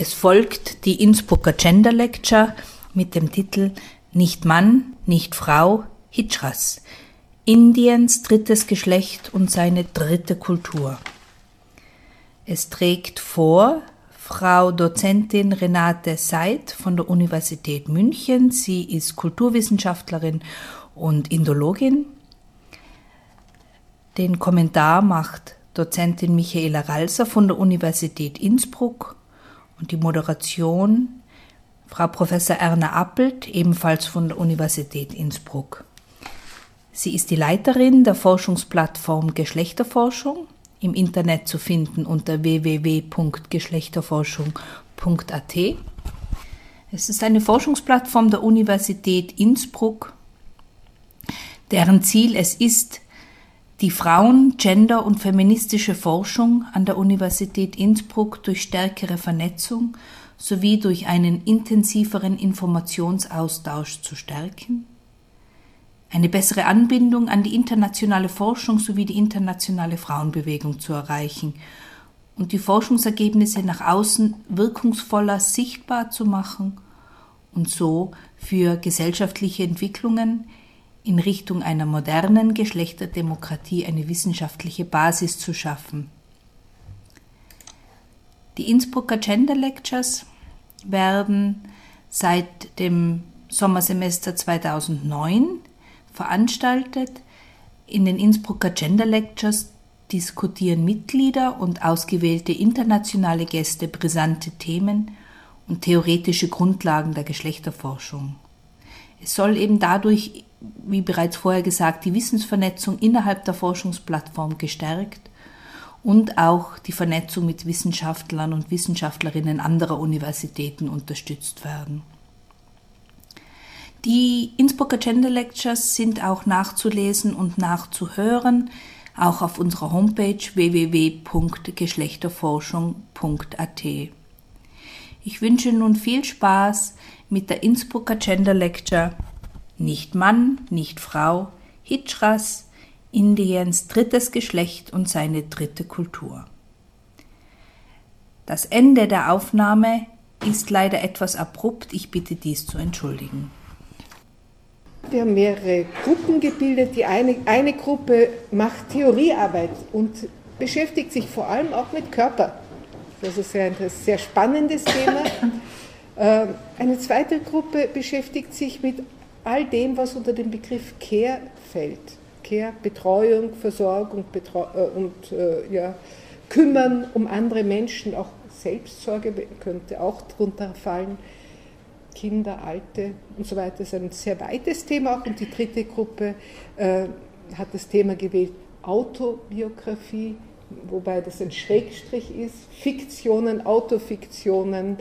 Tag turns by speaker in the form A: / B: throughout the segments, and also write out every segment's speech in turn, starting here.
A: Es folgt die Innsbrucker Gender Lecture mit dem Titel Nicht Mann, nicht Frau, Hitchras. Indiens drittes Geschlecht und seine dritte Kultur. Es trägt vor Frau Dozentin Renate Seid von der Universität München. Sie ist Kulturwissenschaftlerin und Indologin. Den Kommentar macht Dozentin Michaela Ralser von der Universität Innsbruck und die Moderation Frau Professor Erna Appelt, ebenfalls von der Universität Innsbruck. Sie ist die Leiterin der Forschungsplattform Geschlechterforschung, im Internet zu finden unter www.geschlechterforschung.at. Es ist eine Forschungsplattform der Universität Innsbruck, deren Ziel es ist, die Frauen-, Gender- und feministische Forschung an der Universität Innsbruck durch stärkere Vernetzung sowie durch einen intensiveren Informationsaustausch zu stärken, eine bessere Anbindung an die internationale Forschung sowie die internationale Frauenbewegung zu erreichen und die Forschungsergebnisse nach außen wirkungsvoller sichtbar zu machen und so für gesellschaftliche Entwicklungen in Richtung einer modernen Geschlechterdemokratie eine wissenschaftliche Basis zu schaffen. Die Innsbrucker Gender Lectures werden seit dem Sommersemester 2009 veranstaltet. In den Innsbrucker Gender Lectures diskutieren Mitglieder und ausgewählte internationale Gäste brisante Themen und theoretische Grundlagen der Geschlechterforschung. Es soll eben dadurch wie bereits vorher gesagt, die Wissensvernetzung innerhalb der Forschungsplattform gestärkt und auch die Vernetzung mit Wissenschaftlern und Wissenschaftlerinnen anderer Universitäten unterstützt werden. Die Innsbrucker Gender Lectures sind auch nachzulesen und nachzuhören, auch auf unserer Homepage www.geschlechterforschung.at. Ich wünsche nun viel Spaß mit der Innsbrucker Gender Lecture nicht Mann, nicht Frau, Hitchras, Indiens drittes Geschlecht und seine dritte Kultur. Das Ende der Aufnahme ist leider etwas abrupt, ich bitte dies zu entschuldigen.
B: Wir haben mehrere Gruppen gebildet. Die eine, eine Gruppe macht Theoriearbeit und beschäftigt sich vor allem auch mit Körper. Das ist ein sehr spannendes Thema. Ähm, eine zweite Gruppe beschäftigt sich mit all dem, was unter den Begriff Care fällt. Care, Betreuung, Versorgung Betreu äh, und äh, ja, Kümmern um andere Menschen, auch Selbstsorge könnte auch darunter fallen. Kinder, Alte und so weiter ist ein sehr weites Thema auch. Und die dritte Gruppe äh, hat das Thema gewählt Autobiografie, wobei das ein Schrägstrich ist, Fiktionen, Autofiktionen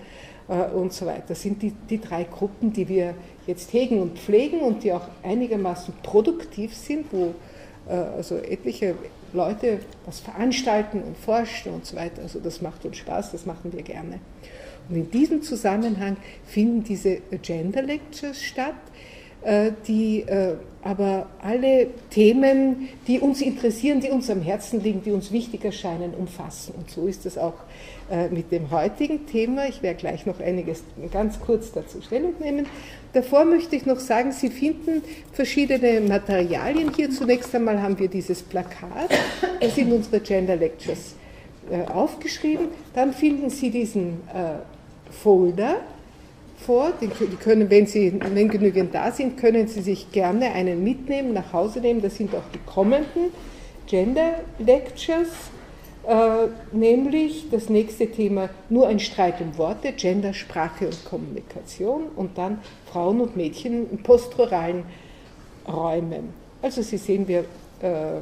B: und so weiter. Das sind die, die drei Gruppen, die wir jetzt hegen und pflegen und die auch einigermaßen produktiv sind, wo äh, also etliche Leute was veranstalten und forschen und so weiter. Also das macht uns Spaß, das machen wir gerne. Und in diesem Zusammenhang finden diese Gender Lectures statt, äh, die äh, aber alle Themen, die uns interessieren, die uns am Herzen liegen, die uns wichtig erscheinen, umfassen. Und so ist es auch mit dem heutigen Thema. Ich werde gleich noch einiges ganz kurz dazu Stellung nehmen. Davor möchte ich noch sagen, Sie finden verschiedene Materialien hier. Zunächst einmal haben wir dieses Plakat, da sind unsere Gender Lectures äh, aufgeschrieben. Dann finden Sie diesen äh, Folder vor, die können, wenn, Sie, wenn genügend da sind, können Sie sich gerne einen mitnehmen, nach Hause nehmen. Das sind auch die kommenden Gender Lectures äh, nämlich das nächste Thema nur ein Streit um Worte, Gender, Sprache und Kommunikation und dann Frauen und Mädchen in postruralen Räumen. Also Sie sehen, wir äh,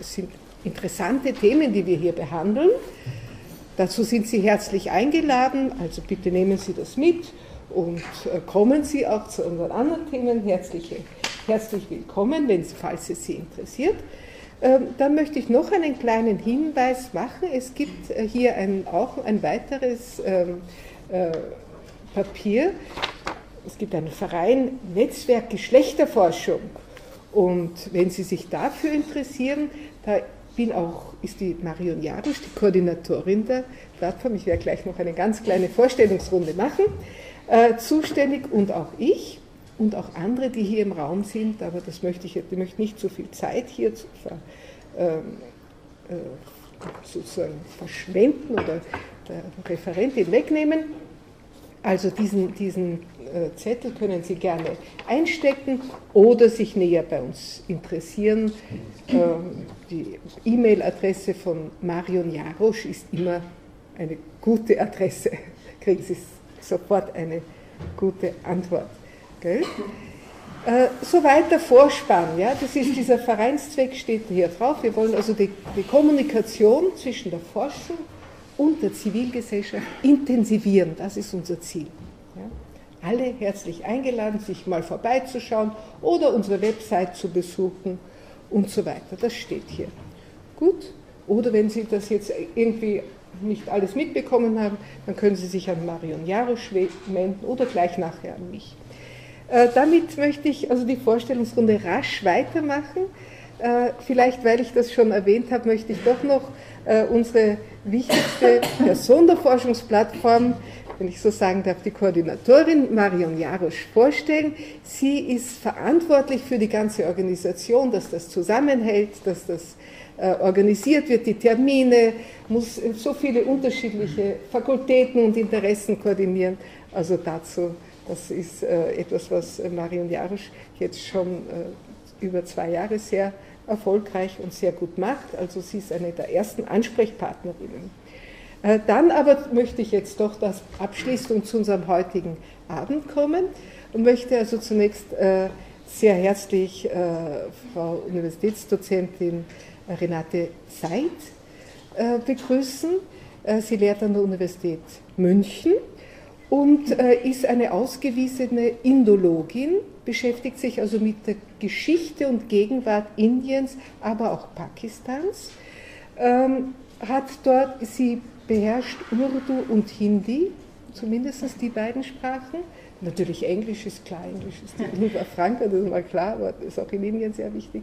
B: sind interessante Themen, die wir hier behandeln. Dazu sind Sie herzlich eingeladen, also bitte nehmen Sie das mit und äh, kommen Sie auch zu unseren anderen Themen. Herzlich, herzlich willkommen, wenn, falls es Sie interessiert. Ähm, dann möchte ich noch einen kleinen Hinweis machen. Es gibt äh, hier ein, auch ein weiteres ähm, äh, Papier. Es gibt einen Verein Netzwerk Geschlechterforschung. Und wenn Sie sich dafür interessieren, da bin auch, ist die Marion Jarusch, die Koordinatorin der Plattform, ich werde gleich noch eine ganz kleine Vorstellungsrunde machen, äh, zuständig und auch ich und auch andere, die hier im Raum sind, aber das möchte ich, ich möchte nicht so viel Zeit hier zu ver, ähm, äh, sozusagen verschwenden oder der Referentin wegnehmen. Also diesen, diesen äh, Zettel können Sie gerne einstecken oder sich näher bei uns interessieren. Ähm, die E-Mail-Adresse von Marion Jarosch ist immer eine gute Adresse. Kriegen Sie sofort eine gute Antwort. Gell? Äh, soweit der Vorspann, ja, das ist dieser Vereinszweck, steht hier drauf. Wir wollen also die, die Kommunikation zwischen der Forschung und der Zivilgesellschaft intensivieren. Das ist unser Ziel. Ja. Alle herzlich eingeladen, sich mal vorbeizuschauen oder unsere Website zu besuchen und so weiter. Das steht hier. Gut? Oder wenn Sie das jetzt irgendwie nicht alles mitbekommen haben, dann können Sie sich an Marion Jarosch wenden oder gleich nachher an mich. Äh, damit möchte ich also die Vorstellungsrunde rasch weitermachen. Äh, vielleicht, weil ich das schon erwähnt habe, möchte ich doch noch äh, unsere wichtigste Person der Forschungsplattform, wenn ich so sagen darf, die Koordinatorin Marion Jarosch vorstellen. Sie ist verantwortlich für die ganze Organisation, dass das zusammenhält, dass das organisiert wird, die Termine, muss so viele unterschiedliche Fakultäten und Interessen koordinieren. Also dazu, das ist etwas, was Marion Jarosch jetzt schon über zwei Jahre sehr erfolgreich und sehr gut macht. Also sie ist eine der ersten Ansprechpartnerinnen. Äh, dann aber möchte ich jetzt doch das abschließen und zu unserem heutigen Abend kommen und möchte also zunächst äh, sehr herzlich äh, Frau Universitätsdozentin Renate Seid begrüßen. Sie lehrt an der Universität München und ist eine ausgewiesene Indologin beschäftigt sich also mit der Geschichte und Gegenwart Indiens, aber auch Pakistans. Ähm, hat dort, sie beherrscht Urdu und Hindi, zumindest die beiden Sprachen. Natürlich Englisch ist klar, Englisch ist die Lingua franca, das ist mal klar, aber das ist auch in Indien sehr wichtig.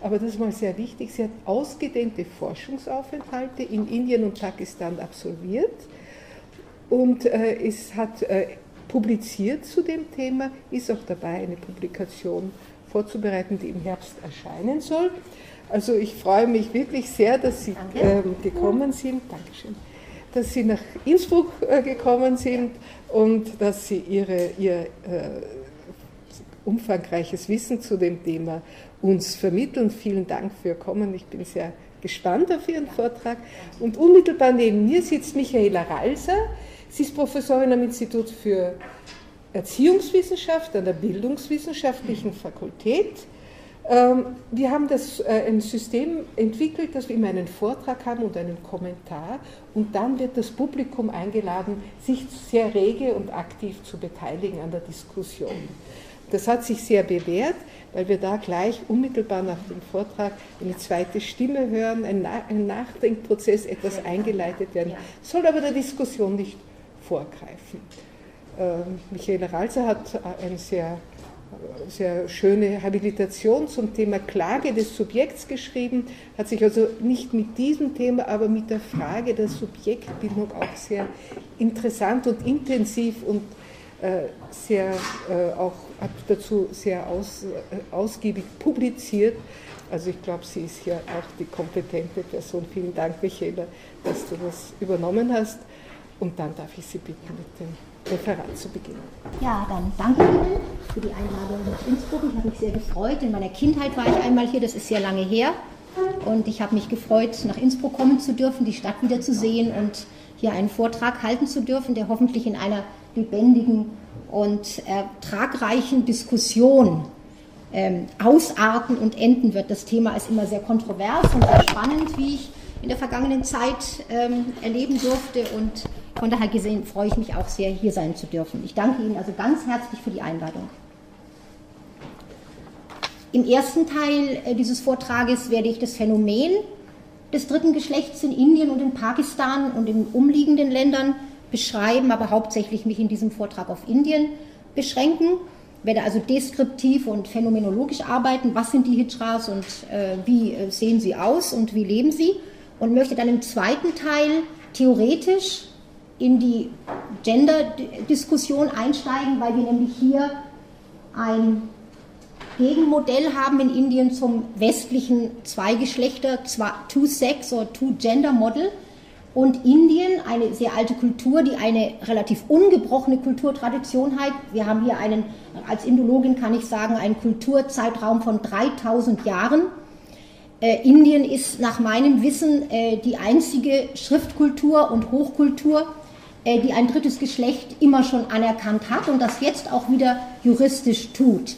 B: Aber das ist mal sehr wichtig. Sie hat ausgedehnte Forschungsaufenthalte in Indien und Pakistan absolviert und äh, es hat äh, publiziert zu dem Thema, ist auch dabei, eine Publikation vorzubereiten, die im Herbst erscheinen soll. Also ich freue mich wirklich sehr, dass Sie ähm, gekommen sind. Dankeschön. Dass Sie nach Innsbruck äh, gekommen sind und dass Sie Ihre, Ihr äh, umfangreiches Wissen zu dem Thema uns vermitteln. Vielen Dank für Kommen. Ich bin sehr gespannt auf Ihren Vortrag. Und unmittelbar neben mir sitzt Michaela Ralser. Sie ist Professorin am Institut für Erziehungswissenschaft an der Bildungswissenschaftlichen Fakultät. Ähm, wir haben das, äh, ein System entwickelt, dass wir immer einen Vortrag haben und einen Kommentar und dann wird das Publikum eingeladen, sich sehr rege und aktiv zu beteiligen an der Diskussion. Das hat sich sehr bewährt, weil wir da gleich unmittelbar nach dem Vortrag eine zweite Stimme hören, ein, Nachdenkprozess, etwas eingeleitet werden, soll aber der Diskussion nicht vorgreifen. Ähm, Michaela Ralzer hat eine sehr, sehr schöne Habilitation zum Thema Klage des Subjekts geschrieben, hat sich also nicht mit diesem Thema, aber mit der Frage der Subjektbildung auch sehr interessant und intensiv und äh, sehr äh, auch hat dazu sehr aus, äh, ausgiebig publiziert. Also ich glaube, sie ist hier auch die kompetente Person. Vielen Dank, Michaela, dass du das übernommen hast. Und dann darf ich Sie bitten, mit dem Referat zu beginnen.
C: Ja, dann danke Ihnen für die Einladung nach Innsbruck. Ich habe mich sehr gefreut. In meiner Kindheit war ich einmal hier, das ist sehr lange her. Und ich habe mich gefreut, nach Innsbruck kommen zu dürfen, die Stadt wiederzusehen und hier einen Vortrag halten zu dürfen, der hoffentlich in einer lebendigen und ertragreichen Diskussion ähm, ausarten und enden wird. Das Thema ist immer sehr kontrovers und sehr spannend, wie ich in der vergangenen Zeit ähm, erleben durfte. Und von daher gesehen freue ich mich auch sehr, hier sein zu dürfen. Ich danke Ihnen also ganz herzlich für die Einladung. Im ersten Teil äh, dieses Vortrages werde ich das Phänomen des dritten Geschlechts in Indien und in Pakistan und in umliegenden Ländern beschreiben, aber hauptsächlich mich in diesem Vortrag auf Indien beschränken. werde also deskriptiv und phänomenologisch arbeiten. Was sind die Hijras und äh, wie äh, sehen sie aus und wie leben sie? Und möchte dann im zweiten Teil theoretisch in die Gender-Diskussion einsteigen, weil wir nämlich hier ein Gegenmodell haben in Indien zum westlichen Zweigeschlechter, Two-Sex oder Two-Gender-Model. Und Indien, eine sehr alte Kultur, die eine relativ ungebrochene Kulturtradition hat. Wir haben hier einen, als Indologin kann ich sagen, einen Kulturzeitraum von 3000 Jahren. Äh, Indien ist nach meinem Wissen äh, die einzige Schriftkultur und Hochkultur, die ein drittes Geschlecht immer schon anerkannt hat und das jetzt auch wieder juristisch tut.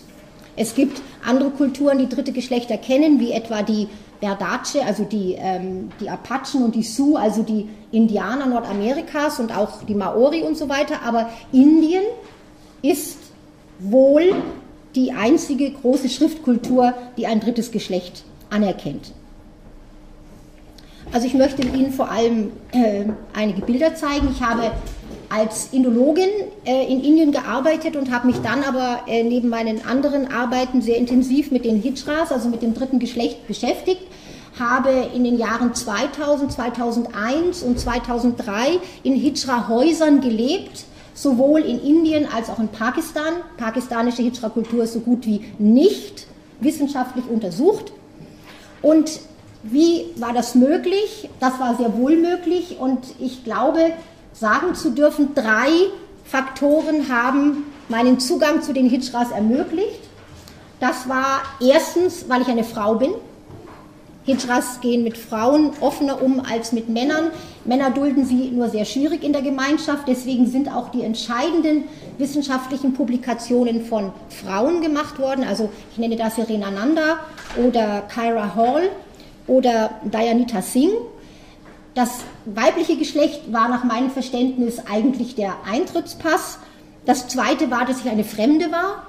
C: Es gibt andere Kulturen, die dritte Geschlechter kennen, wie etwa die Berdache, also die, ähm, die Apachen und die Sioux, also die Indianer Nordamerikas und auch die Maori und so weiter. Aber Indien ist wohl die einzige große Schriftkultur, die ein drittes Geschlecht anerkennt. Also ich möchte Ihnen vor allem äh, einige Bilder zeigen. Ich habe als Indologin äh, in Indien gearbeitet und habe mich dann aber äh, neben meinen anderen Arbeiten sehr intensiv mit den Hijras, also mit dem dritten Geschlecht, beschäftigt. Habe in den Jahren 2000, 2001 und 2003 in Hijra-Häusern gelebt, sowohl in Indien als auch in Pakistan. Pakistanische Hijra-Kultur ist so gut wie nicht wissenschaftlich untersucht. Und wie war das möglich? Das war sehr wohl möglich und ich glaube, sagen zu dürfen, drei Faktoren haben meinen Zugang zu den Hijras ermöglicht. Das war erstens, weil ich eine Frau bin. Hijras gehen mit Frauen offener um als mit Männern. Männer dulden sie nur sehr schwierig in der Gemeinschaft. Deswegen sind auch die entscheidenden wissenschaftlichen Publikationen von Frauen gemacht worden. Also ich nenne da Serena Nanda oder Kyra Hall oder Dayanita Singh. Das weibliche Geschlecht war nach meinem Verständnis eigentlich der Eintrittspass. Das zweite war, dass ich eine Fremde war.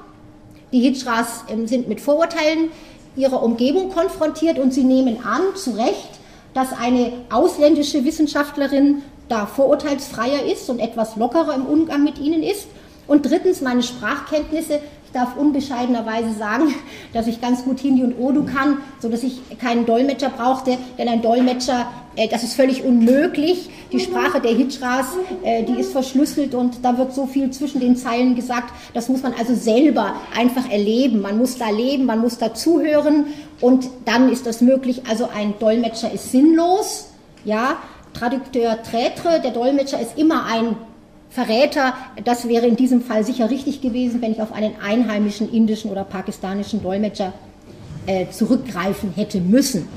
C: Die Hijras ähm, sind mit Vorurteilen ihrer Umgebung konfrontiert und sie nehmen an, zu Recht, dass eine ausländische Wissenschaftlerin da vorurteilsfreier ist und etwas lockerer im Umgang mit ihnen ist. Und drittens, meine Sprachkenntnisse ich darf unbescheidenerweise sagen, dass ich ganz gut Hindi und Urdu kann, sodass ich keinen Dolmetscher brauchte, denn ein Dolmetscher, äh, das ist völlig unmöglich. Die Sprache der Hijras, äh, die ist verschlüsselt und da wird so viel zwischen den Zeilen gesagt. Das muss man also selber einfach erleben. Man muss da leben, man muss da zuhören und dann ist das möglich. Also ein Dolmetscher ist sinnlos, ja. Traducteur traître, der Dolmetscher ist immer ein Verräter, das wäre in diesem Fall sicher richtig gewesen, wenn ich auf einen einheimischen indischen oder pakistanischen Dolmetscher äh, zurückgreifen hätte müssen.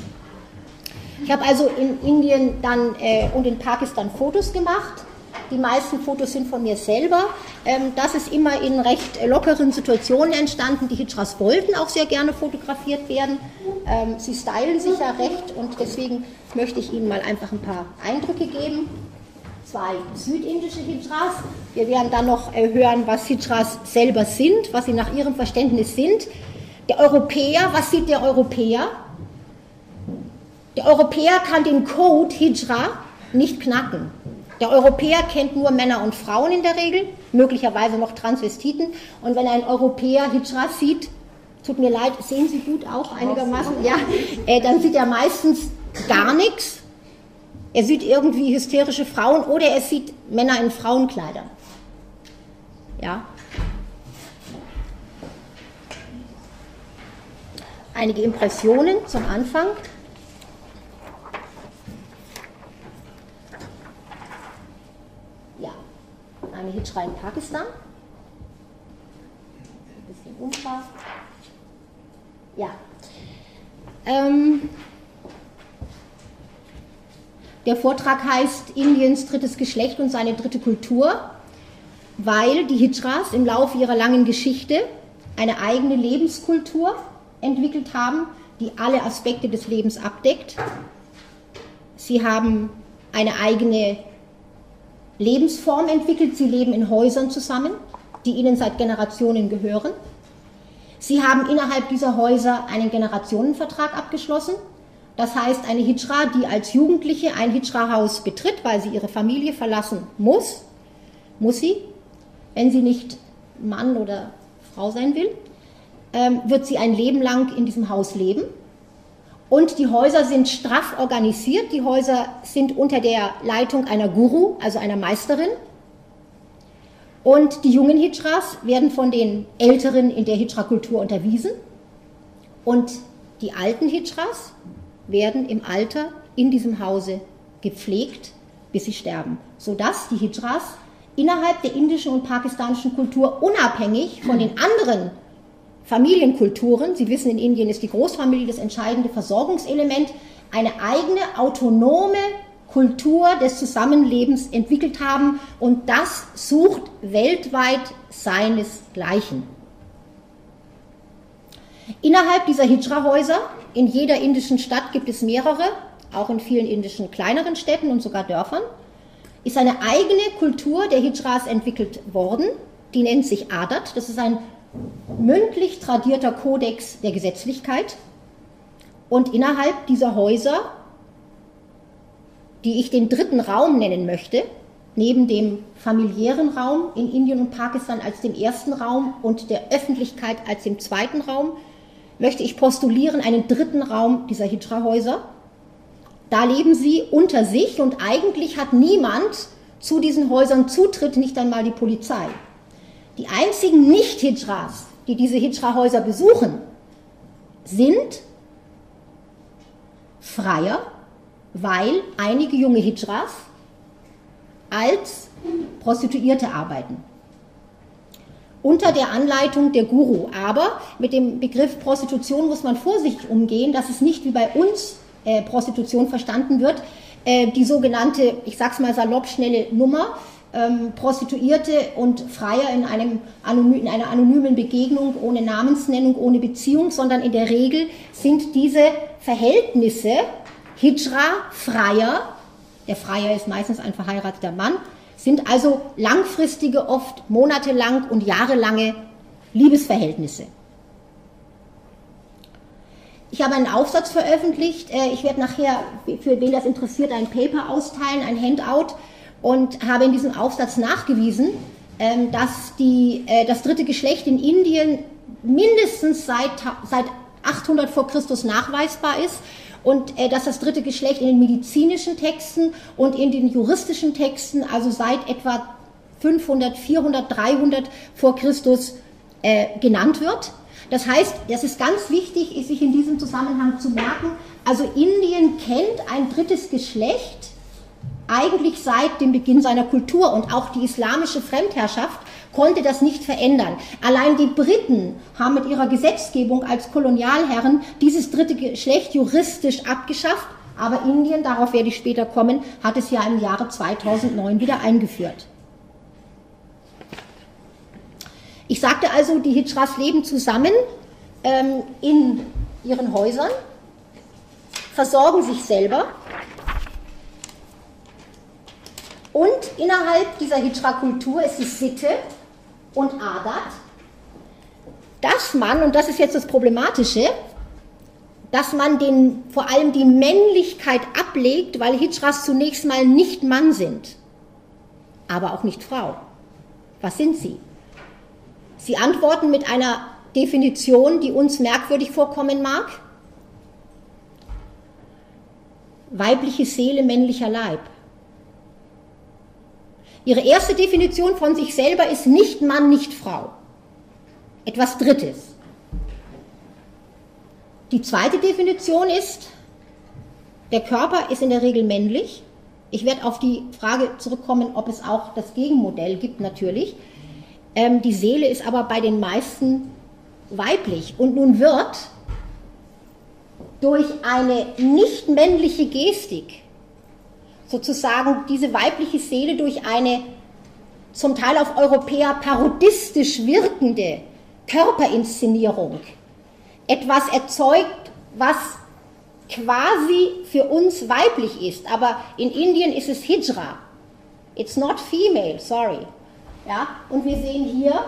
C: Ich habe also in Indien dann äh, und in Pakistan Fotos gemacht. Die meisten Fotos sind von mir selber. Ähm, das ist immer in recht lockeren Situationen entstanden. Die Hijras wollten auch sehr gerne fotografiert werden. Ähm, sie stylen sich ja recht und deswegen möchte ich Ihnen mal einfach ein paar Eindrücke geben zwei südindische Hijras. Wir werden dann noch äh, hören, was Hijras selber sind, was sie nach ihrem Verständnis sind. Der Europäer, was sieht der Europäer? Der Europäer kann den Code Hijra nicht knacken. Der Europäer kennt nur Männer und Frauen in der Regel, möglicherweise noch Transvestiten. Und wenn ein Europäer Hijra sieht, tut mir leid, sehen Sie gut auch einigermaßen, ja, äh, dann sieht er meistens gar nichts er sieht irgendwie hysterische Frauen oder er sieht Männer in Frauenkleidern. Ja. Einige Impressionen zum Anfang. Ja, eine Hitchra in Pakistan. Ein bisschen unscharf. Ja. Ähm, der Vortrag heißt Indiens drittes Geschlecht und seine dritte Kultur, weil die Hijras im Laufe ihrer langen Geschichte eine eigene Lebenskultur entwickelt haben, die alle Aspekte des Lebens abdeckt. Sie haben eine eigene Lebensform entwickelt. Sie leben in Häusern zusammen, die ihnen seit Generationen gehören. Sie haben innerhalb dieser Häuser einen Generationenvertrag abgeschlossen das heißt, eine Hijra, die als Jugendliche ein Hijra-Haus betritt, weil sie ihre Familie verlassen muss, muss sie, wenn sie nicht Mann oder Frau sein will, ähm, wird sie ein Leben lang in diesem Haus leben. Und die Häuser sind straff organisiert. Die Häuser sind unter der Leitung einer Guru, also einer Meisterin. Und die jungen Hijras werden von den Älteren in der Hijra-Kultur unterwiesen. Und die alten Hijras werden im Alter in diesem Hause gepflegt, bis sie sterben, sodass die Hijras innerhalb der indischen und pakistanischen Kultur unabhängig von den anderen Familienkulturen, Sie wissen, in Indien ist die Großfamilie das entscheidende Versorgungselement, eine eigene autonome Kultur des Zusammenlebens entwickelt haben und das sucht weltweit seinesgleichen. Innerhalb dieser Hijra-Häuser, in jeder indischen Stadt gibt es mehrere, auch in vielen indischen kleineren Städten und sogar Dörfern, ist eine eigene Kultur der Hijras entwickelt worden, die nennt sich Adat, das ist ein mündlich tradierter Kodex der Gesetzlichkeit. Und innerhalb dieser Häuser, die ich den dritten Raum nennen möchte, neben dem familiären Raum in Indien und Pakistan als dem ersten Raum und der Öffentlichkeit als dem zweiten Raum, möchte ich postulieren einen dritten Raum dieser Hijra-Häuser. Da leben sie unter sich und eigentlich hat niemand zu diesen Häusern Zutritt, nicht einmal die Polizei. Die einzigen Nicht-Hijras, die diese Hijra-Häuser besuchen, sind Freier, weil einige junge Hijras als Prostituierte arbeiten. Unter der Anleitung der Guru. Aber mit dem Begriff Prostitution muss man vorsichtig umgehen, dass es nicht wie bei uns äh, Prostitution verstanden wird, äh, die sogenannte, ich sag's mal salopp, schnelle Nummer, ähm, Prostituierte und Freier in, einem, in einer anonymen Begegnung ohne Namensnennung, ohne Beziehung, sondern in der Regel sind diese Verhältnisse Hijra, Freier, der Freier ist meistens ein verheirateter Mann, sind also langfristige, oft monatelang und jahrelange Liebesverhältnisse. Ich habe einen Aufsatz veröffentlicht. Äh, ich werde nachher, für wen das interessiert, ein Paper austeilen, ein Handout und habe in diesem Aufsatz nachgewiesen, ähm, dass die, äh, das dritte Geschlecht in Indien mindestens seit, seit 800 vor Christus nachweisbar ist und äh, dass das dritte Geschlecht in den medizinischen Texten und in den juristischen Texten, also seit etwa 500, 400, 300 vor Christus äh, genannt wird. Das heißt, das ist ganz wichtig, sich in diesem Zusammenhang zu merken, also Indien kennt ein drittes Geschlecht eigentlich seit dem Beginn seiner Kultur und auch die islamische Fremdherrschaft konnte das nicht verändern. Allein die Briten haben mit ihrer Gesetzgebung als Kolonialherren dieses dritte Geschlecht juristisch abgeschafft, aber Indien, darauf werde ich später kommen, hat es ja im Jahre 2009 wieder eingeführt. Ich sagte also, die Hijras leben zusammen ähm, in ihren Häusern, versorgen sich selber und innerhalb dieser Hijra-Kultur ist es Sitte und Adat, dass man, und das ist jetzt das Problematische, dass man den, vor allem die Männlichkeit ablegt, weil Hijras zunächst mal nicht Mann sind, aber auch nicht Frau. Was sind sie? Sie antworten mit einer Definition, die uns merkwürdig vorkommen mag. Weibliche Seele, männlicher Leib. Ihre erste Definition von sich selber ist nicht Mann, nicht Frau. Etwas Drittes. Die zweite Definition ist, der Körper ist in der Regel männlich. Ich werde auf die Frage zurückkommen, ob es auch das Gegenmodell gibt, natürlich. Ähm, die Seele ist aber bei den meisten weiblich. Und nun wird durch eine nicht männliche Gestik sozusagen diese weibliche Seele durch eine zum Teil auf Europäer parodistisch wirkende Körperinszenierung etwas erzeugt, was quasi für uns weiblich ist. Aber in Indien ist es Hijra. It's not female, sorry. Ja, und wir sehen hier,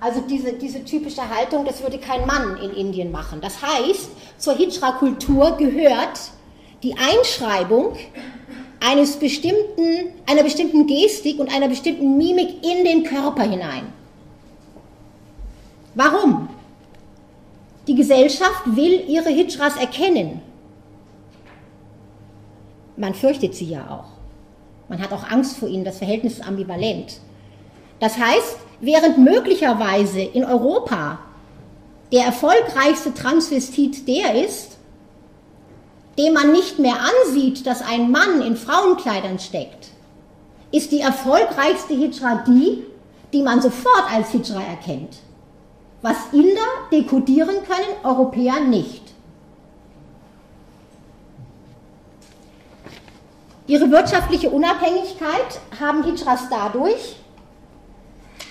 C: also diese, diese typische Haltung, das würde kein Mann in Indien machen. Das heißt, zur Hijra-Kultur gehört die Einschreibung eines bestimmten, einer bestimmten Gestik und einer bestimmten Mimik in den Körper hinein. Warum? Die Gesellschaft will ihre Hijras erkennen. Man fürchtet sie ja auch. Man hat auch Angst vor ihnen, das Verhältnis ist ambivalent. Das heißt, während möglicherweise in Europa der erfolgreichste Transvestit der ist, dem man nicht mehr ansieht, dass ein Mann in Frauenkleidern steckt, ist die erfolgreichste Hijra die, die man sofort als Hijra erkennt. Was Inder dekodieren können, Europäer nicht. Ihre wirtschaftliche Unabhängigkeit haben Hijras dadurch,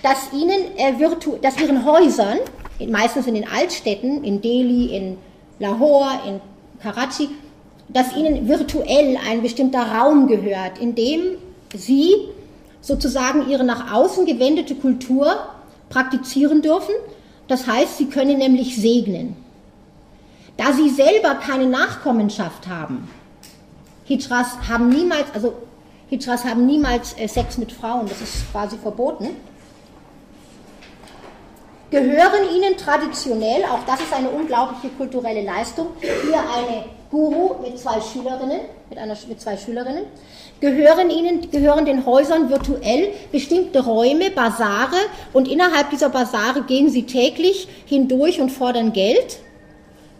C: dass, ihnen, äh, virtu dass ihren Häusern, meistens in den Altstädten, in Delhi, in Lahore, in Karachi, dass ihnen virtuell ein bestimmter Raum gehört, in dem sie sozusagen ihre nach außen gewendete Kultur praktizieren dürfen. Das heißt, sie können nämlich segnen. Da sie selber keine Nachkommenschaft haben, Hijras haben niemals, also Hijras haben niemals äh, Sex mit Frauen, das ist quasi verboten, gehören ihnen traditionell, auch das ist eine unglaubliche kulturelle Leistung, hier eine Guru mit zwei Schülerinnen, mit, einer, mit zwei Schülerinnen, gehören ihnen, gehören den Häusern virtuell bestimmte Räume, Basare und innerhalb dieser Basare gehen sie täglich hindurch und fordern Geld,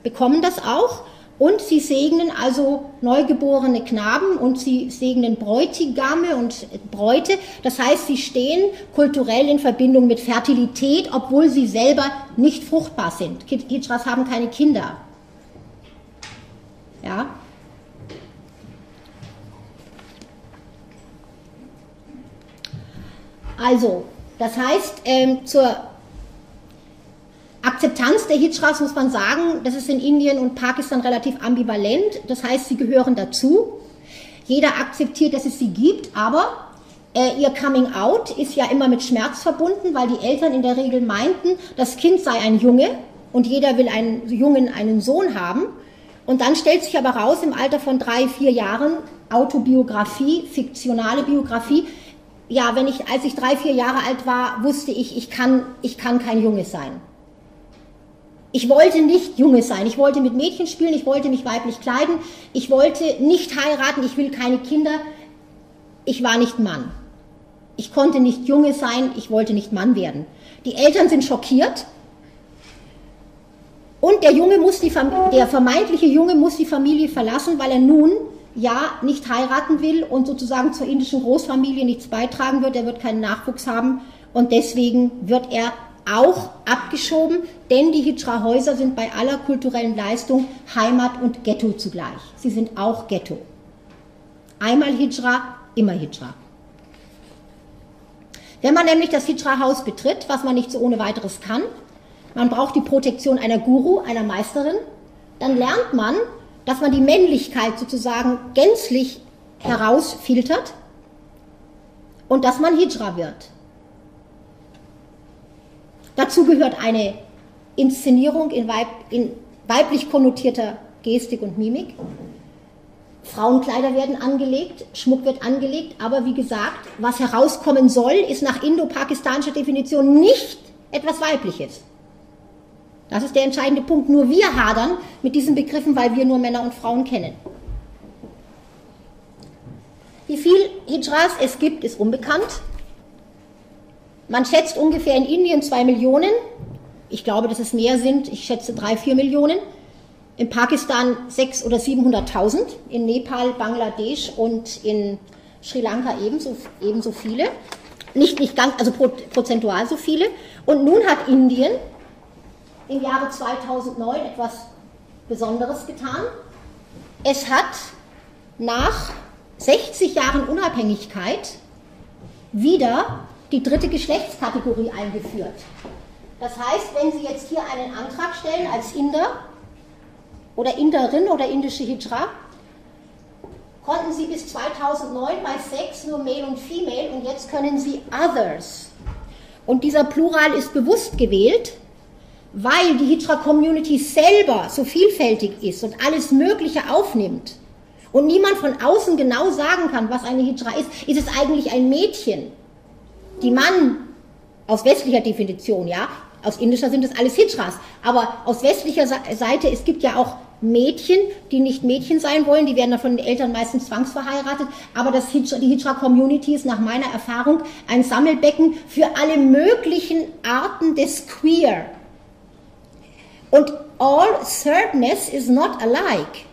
C: bekommen das auch und sie segnen also neugeborene Knaben und sie segnen Bräutigame und Bräute. Das heißt, sie stehen kulturell in Verbindung mit Fertilität, obwohl sie selber nicht fruchtbar sind. Hijras haben keine Kinder. Ja? Also, das heißt, ähm, zur Akzeptanz der Hijras muss man sagen, das ist in Indien und Pakistan relativ ambivalent. Das heißt, sie gehören dazu. Jeder akzeptiert, dass es sie gibt, aber äh, ihr Coming Out ist ja immer mit Schmerz verbunden, weil die Eltern in der Regel meinten, das Kind sei ein Junge und jeder will einen Jungen, einen Sohn haben. Und dann stellt sich aber raus, im Alter von drei, vier Jahren, Autobiografie, fiktionale Biografie, ja, wenn ich, als ich drei, vier Jahre alt war, wusste ich, ich kann, ich kann kein Junge sein. Ich wollte nicht Junge sein. Ich wollte mit Mädchen spielen. Ich wollte mich weiblich kleiden. Ich wollte nicht heiraten. Ich will keine Kinder. Ich war nicht Mann. Ich konnte nicht Junge sein. Ich wollte nicht Mann werden. Die Eltern sind schockiert. Und der Junge muss die, der vermeintliche Junge muss die Familie verlassen, weil er nun ja nicht heiraten will und sozusagen zur indischen Großfamilie nichts beitragen wird. Er wird keinen Nachwuchs haben und deswegen wird er auch abgeschoben, denn die Hijra-Häuser sind bei aller kulturellen Leistung Heimat und Ghetto zugleich. Sie sind auch Ghetto. Einmal Hijra, immer Hijra. Wenn man nämlich das Hijra-Haus betritt, was man nicht so ohne weiteres kann, man braucht die Protektion einer Guru, einer Meisterin, dann lernt man, dass man die Männlichkeit sozusagen gänzlich herausfiltert und dass man Hijra wird. Dazu gehört eine Inszenierung in, weib, in weiblich konnotierter Gestik und Mimik. Frauenkleider werden angelegt, Schmuck wird angelegt, aber wie gesagt, was herauskommen soll, ist nach indo-pakistanischer Definition nicht etwas Weibliches. Das ist der entscheidende Punkt. Nur wir hadern mit diesen Begriffen, weil wir nur Männer und Frauen kennen. Wie viel Hijras es gibt, ist unbekannt. Man schätzt ungefähr in Indien zwei Millionen. Ich glaube, dass es mehr sind. Ich schätze drei, vier Millionen. In Pakistan sechs oder 700.000. In Nepal, Bangladesch und in Sri Lanka ebenso, ebenso viele. Nicht, nicht ganz, also prozentual so viele. Und nun hat Indien im Jahre 2009 etwas Besonderes getan. Es hat nach 60 Jahren Unabhängigkeit wieder die dritte Geschlechtskategorie eingeführt. Das heißt, wenn Sie jetzt hier einen Antrag stellen als Inder oder Inderin oder indische Hijra, konnten Sie bis 2009 bei Sex nur Male und Female und jetzt können Sie Others. Und dieser Plural ist bewusst gewählt, weil die Hijra-Community selber so vielfältig ist und alles Mögliche aufnimmt und niemand von außen genau sagen kann, was eine Hijra ist, ist es eigentlich ein Mädchen die Mann aus westlicher Definition, ja, aus indischer sind das alles Hijras. Aber aus westlicher Seite, es gibt ja auch Mädchen, die nicht Mädchen sein wollen, die werden dann von den Eltern meistens zwangsverheiratet. Aber das Hijra, die Hijra-Community ist nach meiner Erfahrung ein Sammelbecken für alle möglichen Arten des Queer. Und all thirdness is not alike.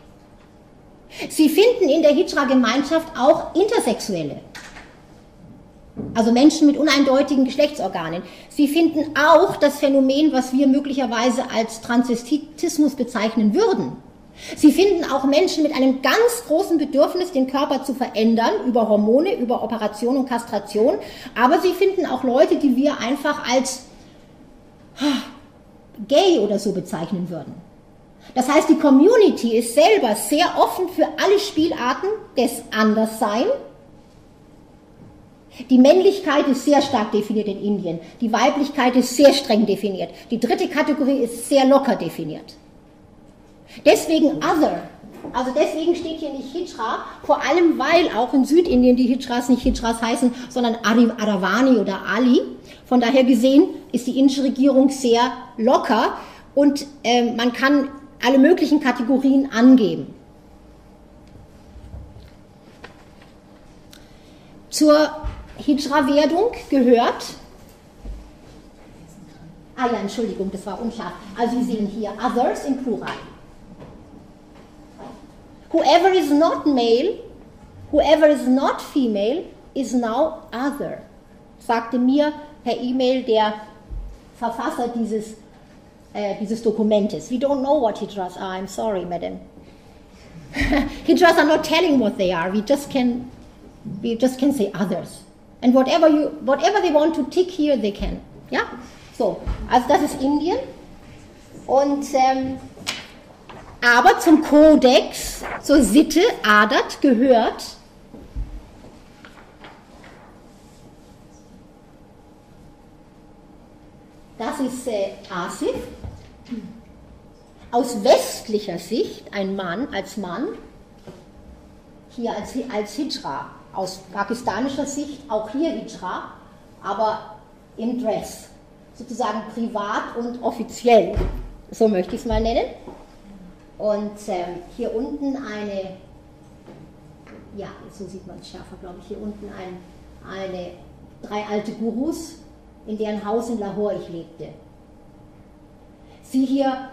C: Sie finden in der Hijra-Gemeinschaft auch Intersexuelle also Menschen mit uneindeutigen Geschlechtsorganen. Sie finden auch das Phänomen, was wir möglicherweise als Transvestitismus bezeichnen würden. Sie finden auch Menschen mit einem ganz großen Bedürfnis, den Körper zu verändern, über Hormone, über Operation und Kastration. Aber sie finden auch Leute, die wir einfach als gay oder so bezeichnen würden. Das heißt, die Community ist selber sehr offen für alle Spielarten des Anderssein die Männlichkeit ist sehr stark definiert in Indien. Die Weiblichkeit ist sehr streng definiert. Die dritte Kategorie ist sehr locker definiert. Deswegen Other. Also deswegen steht hier nicht Hijra, vor allem weil auch in Südindien die Hijras nicht Hijras heißen, sondern Aravani oder Ali. Von daher gesehen ist die indische Regierung sehr locker und äh, man kann alle möglichen Kategorien angeben. Zur Hijra-Werdung gehört. Ah ja, Entschuldigung, das war unscharf. Also Sie sehen hier others im Plural. Whoever is not male, whoever is not female, is now other, sagte mir per E-Mail der Verfasser dieses, äh, dieses Dokumentes. We don't know what Hijras are, I'm sorry, madam. Hijras are not telling what they are, we just can, we just can say others. And whatever, you, whatever they want to tick here, they can. Ja? So, also das ist Indien. Und, ähm, aber zum Kodex, zur Sitte, Adat, gehört Das ist äh, Asif. Aus westlicher Sicht ein Mann als Mann, hier als, als Hijra. Aus pakistanischer Sicht auch hier Hijra, aber im Dress, sozusagen privat und offiziell, so möchte ich es mal nennen. Und ähm, hier unten eine, ja, so sieht man es schärfer, glaube ich, hier unten ein, eine, drei alte Gurus, in deren Haus in Lahore ich lebte. Sie hier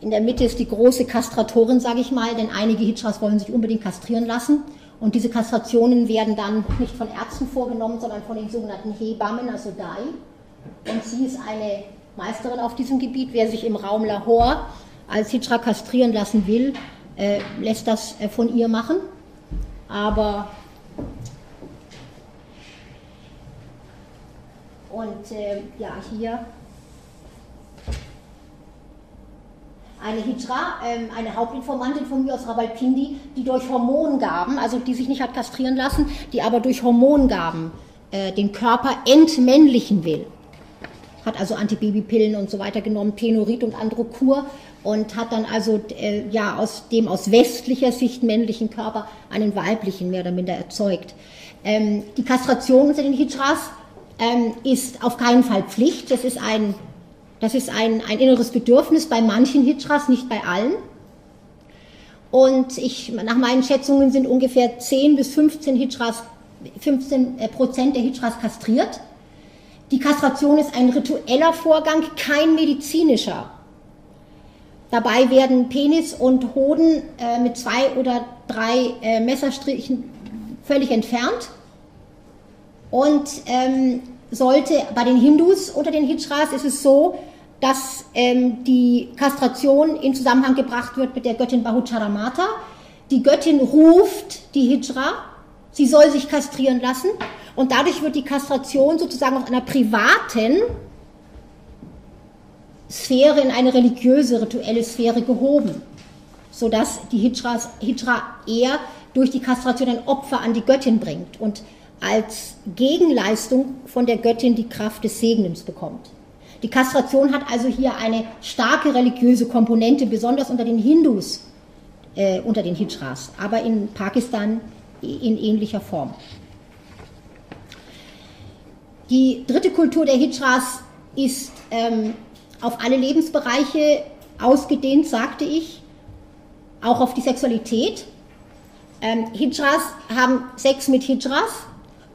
C: in der Mitte ist die große Kastratorin, sage ich mal, denn einige Hijras wollen sich unbedingt kastrieren lassen. Und diese Kastrationen werden dann nicht von Ärzten vorgenommen, sondern von den sogenannten Hebammen, also Dai. Und sie ist eine Meisterin auf diesem Gebiet. Wer sich im Raum Lahore als Hijra kastrieren lassen will, äh, lässt das äh, von ihr machen. Aber und äh, ja, hier eine Hijra, ähm, eine Hauptinformantin von mir aus Rawalpindi, die durch Hormongaben, also die sich nicht hat kastrieren lassen, die aber durch Hormongaben äh, den Körper entmännlichen will. Hat also Antibabypillen und so weiter genommen, Penorit und Androkur und hat dann also äh, ja aus dem aus westlicher Sicht männlichen Körper einen weiblichen mehr oder minder erzeugt. Ähm, die Kastration unter den Hijras ähm, ist auf keinen Fall Pflicht. Das ist ein das ist ein, ein inneres Bedürfnis bei manchen Hijras, nicht bei allen. Und ich, nach meinen Schätzungen sind ungefähr 10 bis 15, Hijras, 15 äh, Prozent der Hijras kastriert. Die Kastration ist ein ritueller Vorgang, kein medizinischer. Dabei werden Penis und Hoden äh, mit zwei oder drei äh, Messerstrichen völlig entfernt. Und ähm, sollte bei den Hindus unter den Hijras ist es so, dass ähm, die Kastration in Zusammenhang gebracht wird mit der Göttin Bahucharamata. Die Göttin ruft die Hijra, sie soll sich kastrieren lassen. Und dadurch wird die Kastration sozusagen aus einer privaten Sphäre in eine religiöse, rituelle Sphäre gehoben, sodass die Hijras, Hijra eher durch die Kastration ein Opfer an die Göttin bringt. Und als Gegenleistung von der Göttin die Kraft des Segnens bekommt. Die Kastration hat also hier eine starke religiöse Komponente, besonders unter den Hindus, äh, unter den Hijras, aber in Pakistan in ähnlicher Form. Die dritte Kultur der Hijras ist ähm, auf alle Lebensbereiche ausgedehnt, sagte ich, auch auf die Sexualität. Ähm, Hijras haben Sex mit Hijras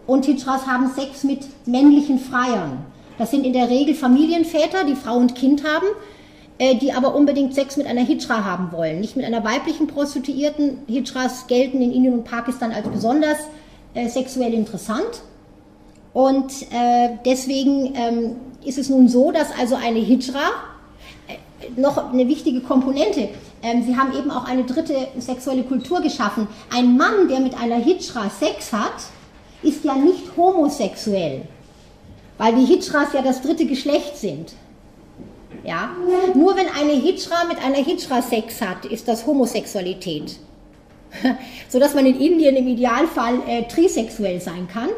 C: und Hijras haben Sex mit männlichen Freiern. Das sind in der Regel Familienväter, die Frau und Kind haben, äh, die aber unbedingt Sex mit einer Hijra haben wollen, nicht mit einer weiblichen Prostituierten. Hijras gelten in Indien und Pakistan als besonders äh, sexuell interessant. Und äh, deswegen ähm, ist es nun so, dass also eine Hijra noch eine wichtige Komponente. Ähm, Sie haben eben auch eine dritte sexuelle Kultur geschaffen. Ein Mann, der mit einer Hijra Sex hat, ist ja nicht homosexuell, weil die Hijras ja das dritte Geschlecht sind. Ja? Nur wenn eine Hijra mit einer Hijra Sex hat, ist das Homosexualität. Sodass man in Indien im Idealfall äh, trisexuell sein kann.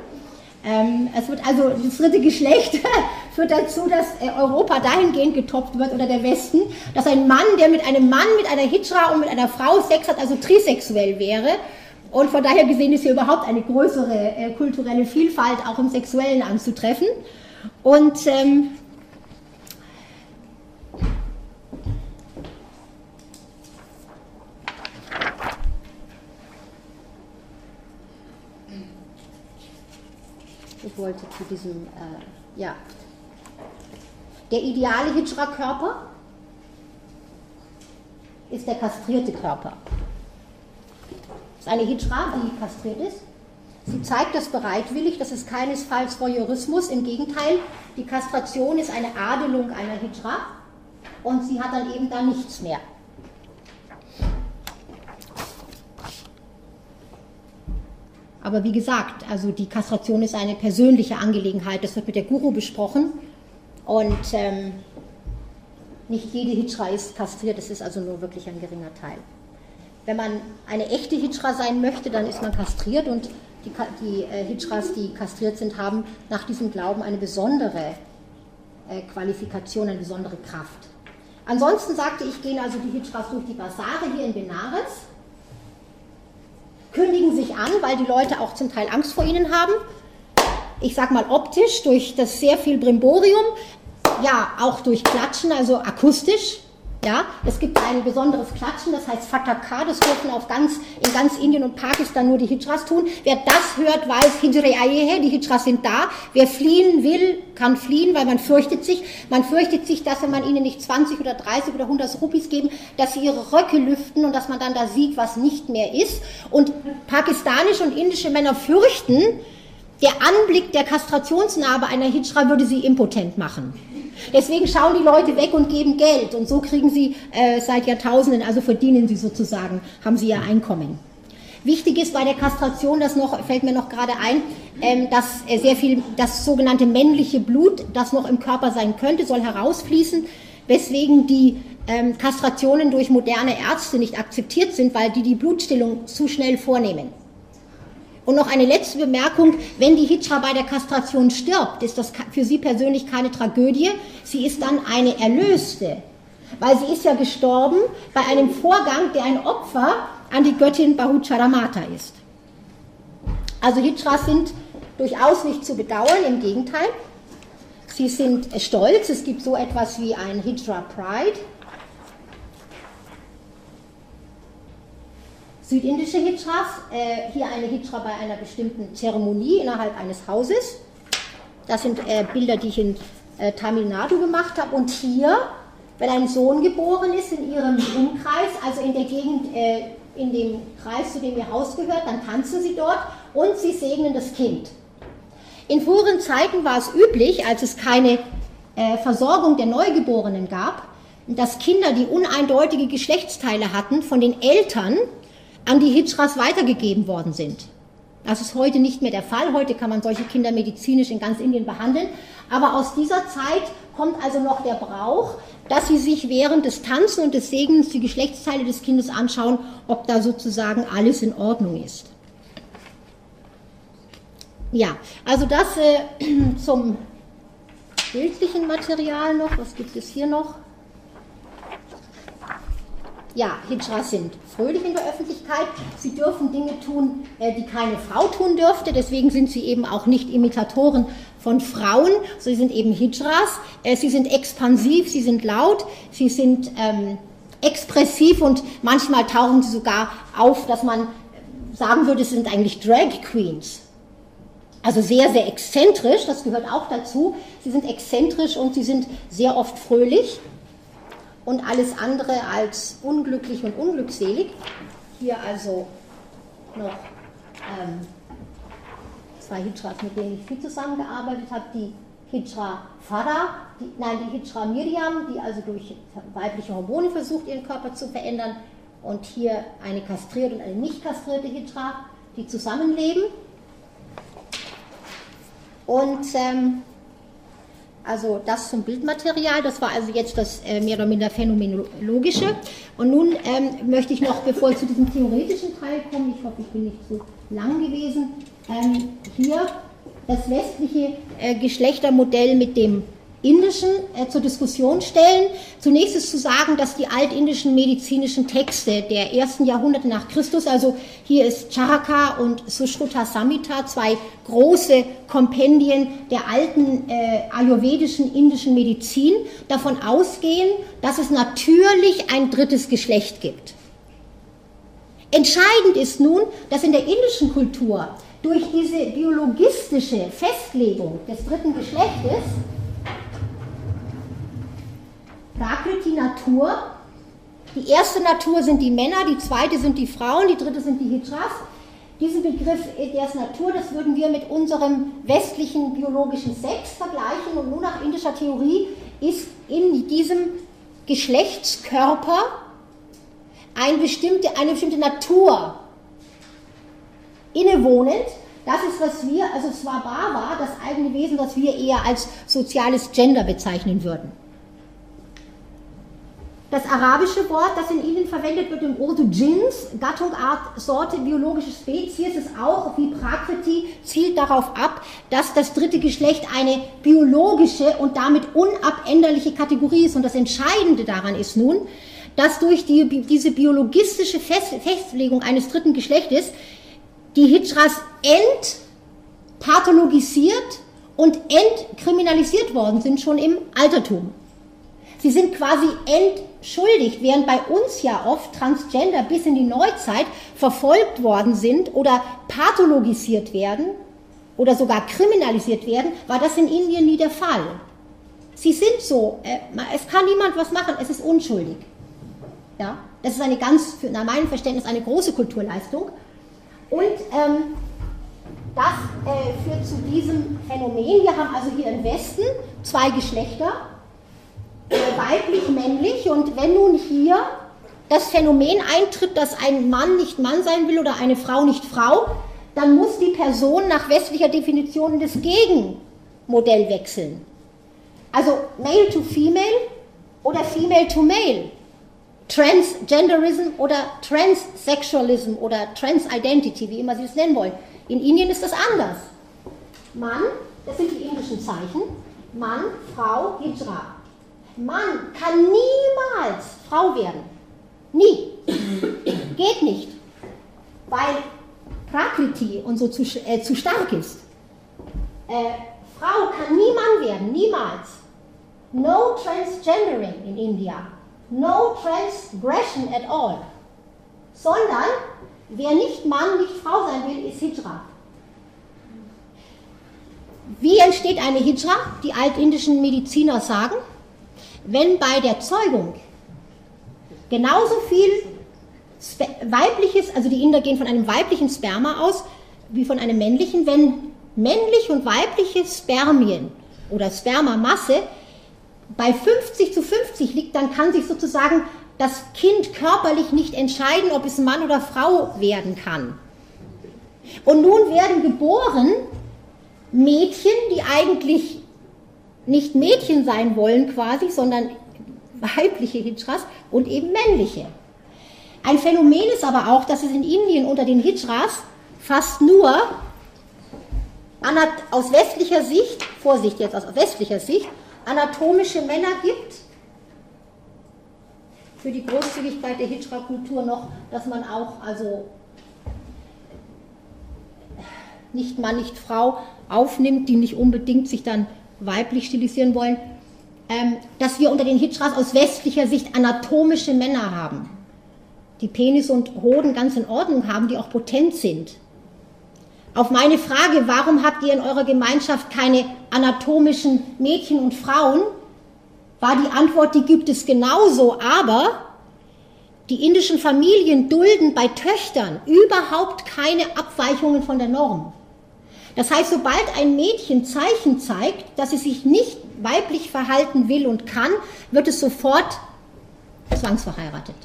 C: Ähm, es wird also das dritte Geschlecht führt dazu, dass äh, Europa dahingehend getopft wird oder der Westen, dass ein Mann, der mit einem Mann, mit einer Hijra und mit einer Frau Sex hat, also trisexuell wäre. Und von daher gesehen ist hier überhaupt eine größere äh, kulturelle Vielfalt auch im Sexuellen anzutreffen. Und ähm, ich wollte zu diesem, äh, ja, der ideale Hijra-Körper ist der kastrierte Körper. Das ist eine Hijra, die kastriert ist. Sie zeigt das bereitwillig, das ist keinesfalls Voyeurismus, im Gegenteil, die Kastration ist eine Adelung einer Hijra und sie hat dann eben da nichts mehr. Aber wie gesagt, also die Kastration ist eine persönliche Angelegenheit. Das wird mit der Guru besprochen. Und ähm, nicht jede Hijra ist kastriert, es ist also nur wirklich ein geringer Teil. Wenn man eine echte Hijra sein möchte, dann ist man kastriert und die, die äh, Hijras, die kastriert sind, haben nach diesem Glauben eine besondere äh, Qualifikation, eine besondere Kraft. Ansonsten sagte ich, gehen also die Hijras durch die Basare hier in Benares kündigen sich an, weil die Leute auch zum Teil Angst vor ihnen haben. Ich sag mal optisch, durch das sehr viel Brimborium, ja, auch durch Klatschen, also akustisch. Ja, es gibt ein besonderes Klatschen, das heißt Fataka, das dürfen auf ganz, in ganz Indien und Pakistan nur die Hijras tun. Wer das hört, weiß, Hijre Ayehe, die Hijras sind da. Wer fliehen will, kann fliehen, weil man fürchtet sich. Man fürchtet sich, dass wenn man ihnen nicht 20 oder 30 oder 100 Rupees geben, dass sie ihre Röcke lüften und dass man dann da sieht, was nicht mehr ist. Und pakistanische und indische Männer fürchten, der Anblick der Kastrationsnarbe einer Hijra würde sie impotent machen. Deswegen schauen die Leute weg und geben Geld und so kriegen sie äh, seit Jahrtausenden, also verdienen sie sozusagen, haben sie ihr Einkommen. Wichtig ist bei der Kastration, das noch, fällt mir noch gerade ein, ähm, dass äh, sehr viel, das sogenannte männliche Blut, das noch im Körper sein könnte, soll herausfließen, weswegen die ähm, Kastrationen durch moderne Ärzte nicht akzeptiert sind, weil die die Blutstillung zu schnell vornehmen. Und noch eine letzte Bemerkung, wenn die Hijra bei der Kastration stirbt, ist das für sie persönlich keine Tragödie, sie ist dann eine Erlöste, weil sie ist ja gestorben bei einem Vorgang, der ein Opfer an die Göttin Bahucharamata ist. Also Hijras sind durchaus nicht zu bedauern, im Gegenteil. Sie sind stolz, es gibt so etwas wie ein Hijra Pride, südindische Hijras, äh, hier eine Hijra bei einer bestimmten Zeremonie innerhalb eines Hauses. Das sind äh, Bilder, die ich in äh, Tamil Nadu gemacht habe. Und hier, wenn ein Sohn geboren ist in ihrem Umkreis, also in der Gegend, äh, in dem Kreis, zu dem ihr Haus gehört, dann tanzen sie dort und sie segnen das Kind. In früheren Zeiten war es üblich, als es keine äh, Versorgung der Neugeborenen gab, dass Kinder, die uneindeutige Geschlechtsteile hatten, von den Eltern an die Hijras weitergegeben worden sind. Das ist heute nicht mehr der Fall. Heute kann man solche Kinder medizinisch in ganz Indien behandeln. Aber aus dieser Zeit kommt also noch der Brauch, dass sie sich während des Tanzen und des Segens die Geschlechtsteile des Kindes anschauen, ob da sozusagen alles in Ordnung ist. Ja, also das äh, zum bildlichen Material noch. Was gibt es hier noch? Ja, Hijras sind fröhlich in der Öffentlichkeit. Sie dürfen Dinge tun, äh, die keine Frau tun dürfte. Deswegen sind sie eben auch nicht Imitatoren von Frauen. Sie sind eben Hijras. Äh, sie sind expansiv, sie sind laut, sie sind ähm, expressiv und manchmal tauchen sie sogar auf, dass man sagen würde, sie sind eigentlich Drag Queens. Also sehr, sehr exzentrisch, das gehört auch dazu. Sie sind exzentrisch und sie sind sehr oft fröhlich und alles andere als unglücklich und unglückselig. Hier also noch ähm, zwei Hijras, mit denen ich viel zusammengearbeitet habe. Die Hijra Farah, die, nein, die Hijra Miriam, die also durch weibliche Hormone versucht, ihren Körper zu verändern. Und hier eine kastrierte und eine nicht kastrierte Hijra, die zusammenleben. Und ähm, also das zum Bildmaterial, das war also jetzt das äh, mehr oder minder phänomenologische. Und nun ähm, möchte ich noch, bevor ich zu diesem theoretischen Teil komme, ich hoffe, ich bin nicht zu lang gewesen, ähm, hier das westliche äh, Geschlechtermodell mit dem indischen äh, zur Diskussion stellen. Zunächst ist zu sagen, dass die altindischen medizinischen Texte der ersten Jahrhunderte nach Christus, also hier ist Charaka und Sushruta Samhita, zwei große Kompendien der alten äh, ayurvedischen indischen Medizin, davon ausgehen, dass es natürlich ein drittes Geschlecht gibt. Entscheidend ist nun, dass in der indischen Kultur durch diese biologistische Festlegung des dritten Geschlechtes Prakriti Natur. Die erste Natur sind die Männer, die zweite sind die Frauen, die dritte sind die Hijras. Diesen Begriff der ist Natur, das würden wir mit unserem westlichen biologischen Sex vergleichen und nur nach indischer Theorie ist in diesem Geschlechtskörper eine bestimmte, eine bestimmte Natur innewohnend. Das ist, was wir, also Swabhava, das eigene Wesen, was wir eher als soziales Gender bezeichnen würden. Das arabische Wort, das in Indien verwendet wird im Urdu Jins, Gattung, Art, Sorte, biologische Spezies, ist auch wie Prakriti, zielt darauf ab, dass das dritte Geschlecht eine biologische und damit unabänderliche Kategorie ist. Und das Entscheidende daran ist nun, dass durch die, diese biologistische Festlegung eines dritten Geschlechtes die Hijras entpathologisiert und entkriminalisiert worden sind, schon im Altertum. Sie sind quasi entschuldigt, während bei uns ja oft Transgender bis in die Neuzeit verfolgt worden sind oder pathologisiert werden oder sogar kriminalisiert werden, war das in Indien nie der Fall. Sie sind so, äh, es kann niemand was machen, es ist unschuldig. Ja, das ist eine ganz, nach meinem Verständnis, eine große Kulturleistung. Und ähm, das äh, führt zu diesem Phänomen. Wir haben also hier im Westen zwei Geschlechter, äh, weiblich, männlich. Und wenn nun hier das Phänomen eintritt, dass ein Mann nicht Mann sein will oder eine Frau nicht Frau, dann muss die Person nach westlicher Definition das Gegenmodell wechseln. Also Male to Female oder Female to Male. Transgenderism oder Transsexualism oder Transidentity, wie immer Sie es nennen wollen. In Indien ist das anders. Mann, das sind die indischen Zeichen, Mann, Frau, Hijra. Mann kann niemals Frau werden. Nie. Geht nicht. Weil Prakriti und so zu, äh, zu stark ist. Äh, Frau kann nie Mann werden, niemals. No transgendering in India. No transgression at all. Sondern wer nicht Mann, nicht Frau sein will, ist Hijra. Wie entsteht eine Hijra? Die altindischen Mediziner sagen, wenn bei der Zeugung genauso viel weibliches, also die Inder gehen von einem weiblichen Sperma aus, wie von einem männlichen, wenn männlich und weibliche Spermien oder Spermamasse bei 50 zu 50 liegt, dann kann sich sozusagen das Kind körperlich nicht entscheiden, ob es Mann oder Frau werden kann. Und nun werden geboren Mädchen, die eigentlich nicht Mädchen sein wollen quasi, sondern weibliche Hijras und eben männliche. Ein Phänomen ist aber auch, dass es in Indien unter den Hijras fast nur aus westlicher Sicht, Vorsicht jetzt aus westlicher Sicht, anatomische Männer gibt, für die Großzügigkeit der Hijra-Kultur noch, dass man auch also nicht Mann, nicht Frau aufnimmt, die nicht unbedingt sich dann weiblich stilisieren wollen, ähm, dass wir unter den Hijras aus westlicher Sicht anatomische Männer haben, die Penis und Hoden ganz in Ordnung haben, die auch potent sind. Auf meine Frage, warum habt ihr in eurer Gemeinschaft keine anatomischen Mädchen und Frauen, war die Antwort, die gibt es genauso, aber die indischen Familien dulden bei Töchtern überhaupt keine Abweichungen von der Norm. Das heißt, sobald ein Mädchen Zeichen zeigt, dass es sich nicht weiblich verhalten will und kann, wird es sofort zwangsverheiratet.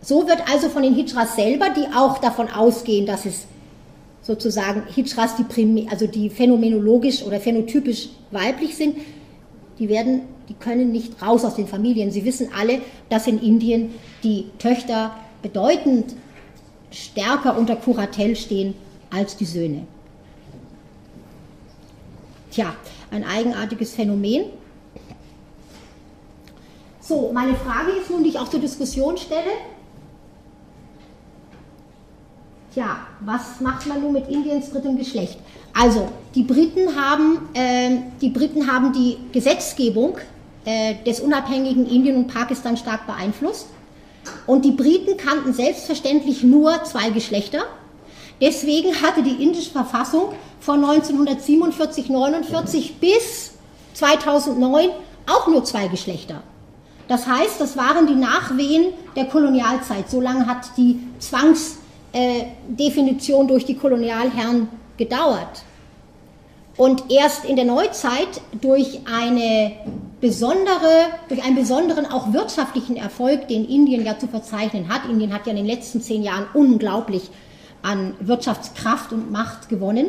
C: So wird also von den Hijras selber, die auch davon ausgehen, dass es sozusagen Hijras, die, also die phänomenologisch oder phänotypisch weiblich sind, die werden, die können nicht raus aus den Familien. Sie wissen alle, dass in Indien die Töchter bedeutend stärker unter Kuratell stehen als die Söhne. Tja, ein eigenartiges Phänomen. So, meine Frage ist nun, die ich auch zur Diskussion stelle. Tja, was macht man nun mit Indiens drittem Geschlecht? Also, die Briten haben, äh, die, Briten haben die Gesetzgebung äh, des unabhängigen Indien und Pakistan stark beeinflusst. Und die Briten kannten selbstverständlich nur zwei Geschlechter. Deswegen hatte die indische Verfassung von 1947-49 bis 2009 auch nur zwei Geschlechter. Das heißt, das waren die Nachwehen der Kolonialzeit. So lange hat die Zwangsdefinition durch die Kolonialherren gedauert. Und erst in der Neuzeit durch, eine besondere, durch einen besonderen auch wirtschaftlichen Erfolg, den Indien ja zu verzeichnen hat, Indien hat ja in den letzten zehn Jahren unglaublich an Wirtschaftskraft und Macht gewonnen,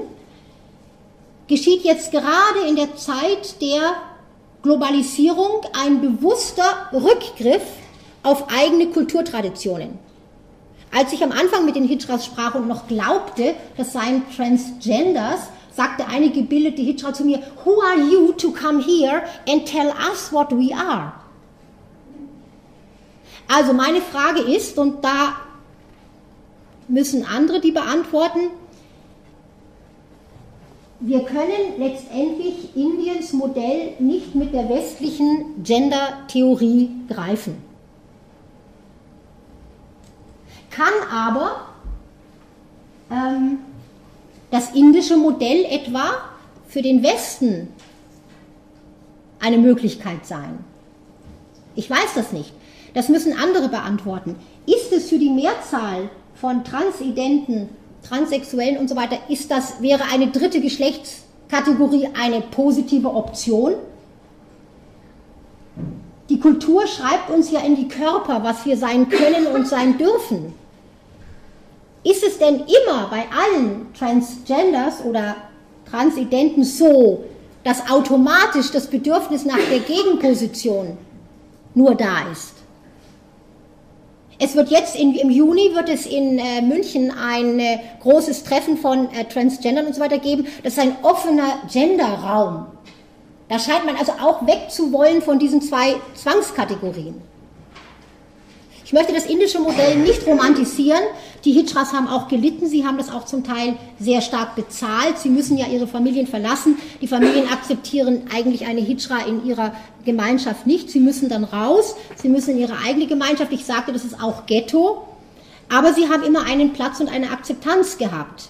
C: geschieht jetzt gerade in der Zeit der Globalisierung ein bewusster Rückgriff auf eigene Kulturtraditionen. Als ich am Anfang mit den Hijras sprach und noch glaubte, das seien Transgenders, sagte eine gebildete Hijra zu mir, Who are you to come here and tell us what we are? Also meine Frage ist, und da müssen andere die beantworten. Wir können letztendlich Indiens Modell nicht mit der westlichen Gender-Theorie greifen. Kann aber ähm, das indische Modell etwa für den Westen eine Möglichkeit sein? Ich weiß das nicht. Das müssen andere beantworten. Ist es für die Mehrzahl von Transidenten, Transsexuellen und so weiter, ist das, wäre eine dritte Geschlechtskategorie eine positive Option? Die Kultur schreibt uns ja in die Körper, was wir sein können und sein dürfen. Ist es denn immer bei allen Transgenders oder Transidenten so, dass automatisch das Bedürfnis nach der Gegenposition nur da ist? Es wird jetzt in, im Juni wird es in äh, München ein äh, großes Treffen von äh, Transgendern und so weiter geben. Das ist ein offener Genderraum. Da scheint man also auch wegzuwollen von diesen zwei Zwangskategorien. Ich möchte das indische Modell nicht romantisieren. Die Hijras haben auch gelitten, sie haben das auch zum Teil sehr stark bezahlt. Sie müssen ja ihre Familien verlassen. Die Familien akzeptieren eigentlich eine Hijra in ihrer Gemeinschaft nicht. Sie müssen dann raus, sie müssen in ihre eigene Gemeinschaft. Ich sagte, das ist auch Ghetto. Aber sie haben immer einen Platz und eine Akzeptanz gehabt.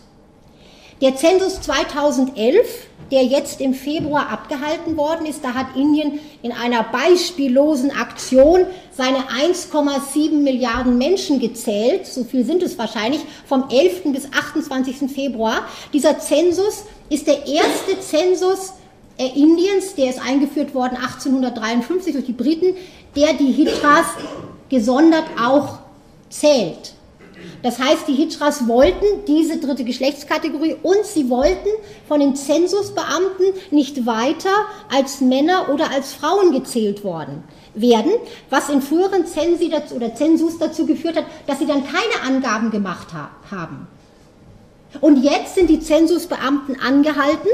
C: Der Zensus 2011 der jetzt im Februar abgehalten worden ist. Da hat Indien in einer beispiellosen Aktion seine 1,7 Milliarden Menschen gezählt. So viel sind es wahrscheinlich, vom 11. bis 28. Februar. Dieser Zensus ist der erste Zensus äh, Indiens, der ist eingeführt worden 1853 durch die Briten, der die Hijras gesondert auch zählt. Das heißt, die Hijras wollten diese dritte Geschlechtskategorie und sie wollten von den Zensusbeamten nicht weiter als Männer oder als Frauen gezählt worden werden, was in früheren Zensi dazu, oder Zensus dazu geführt hat, dass sie dann keine Angaben gemacht haben. Und jetzt sind die Zensusbeamten angehalten,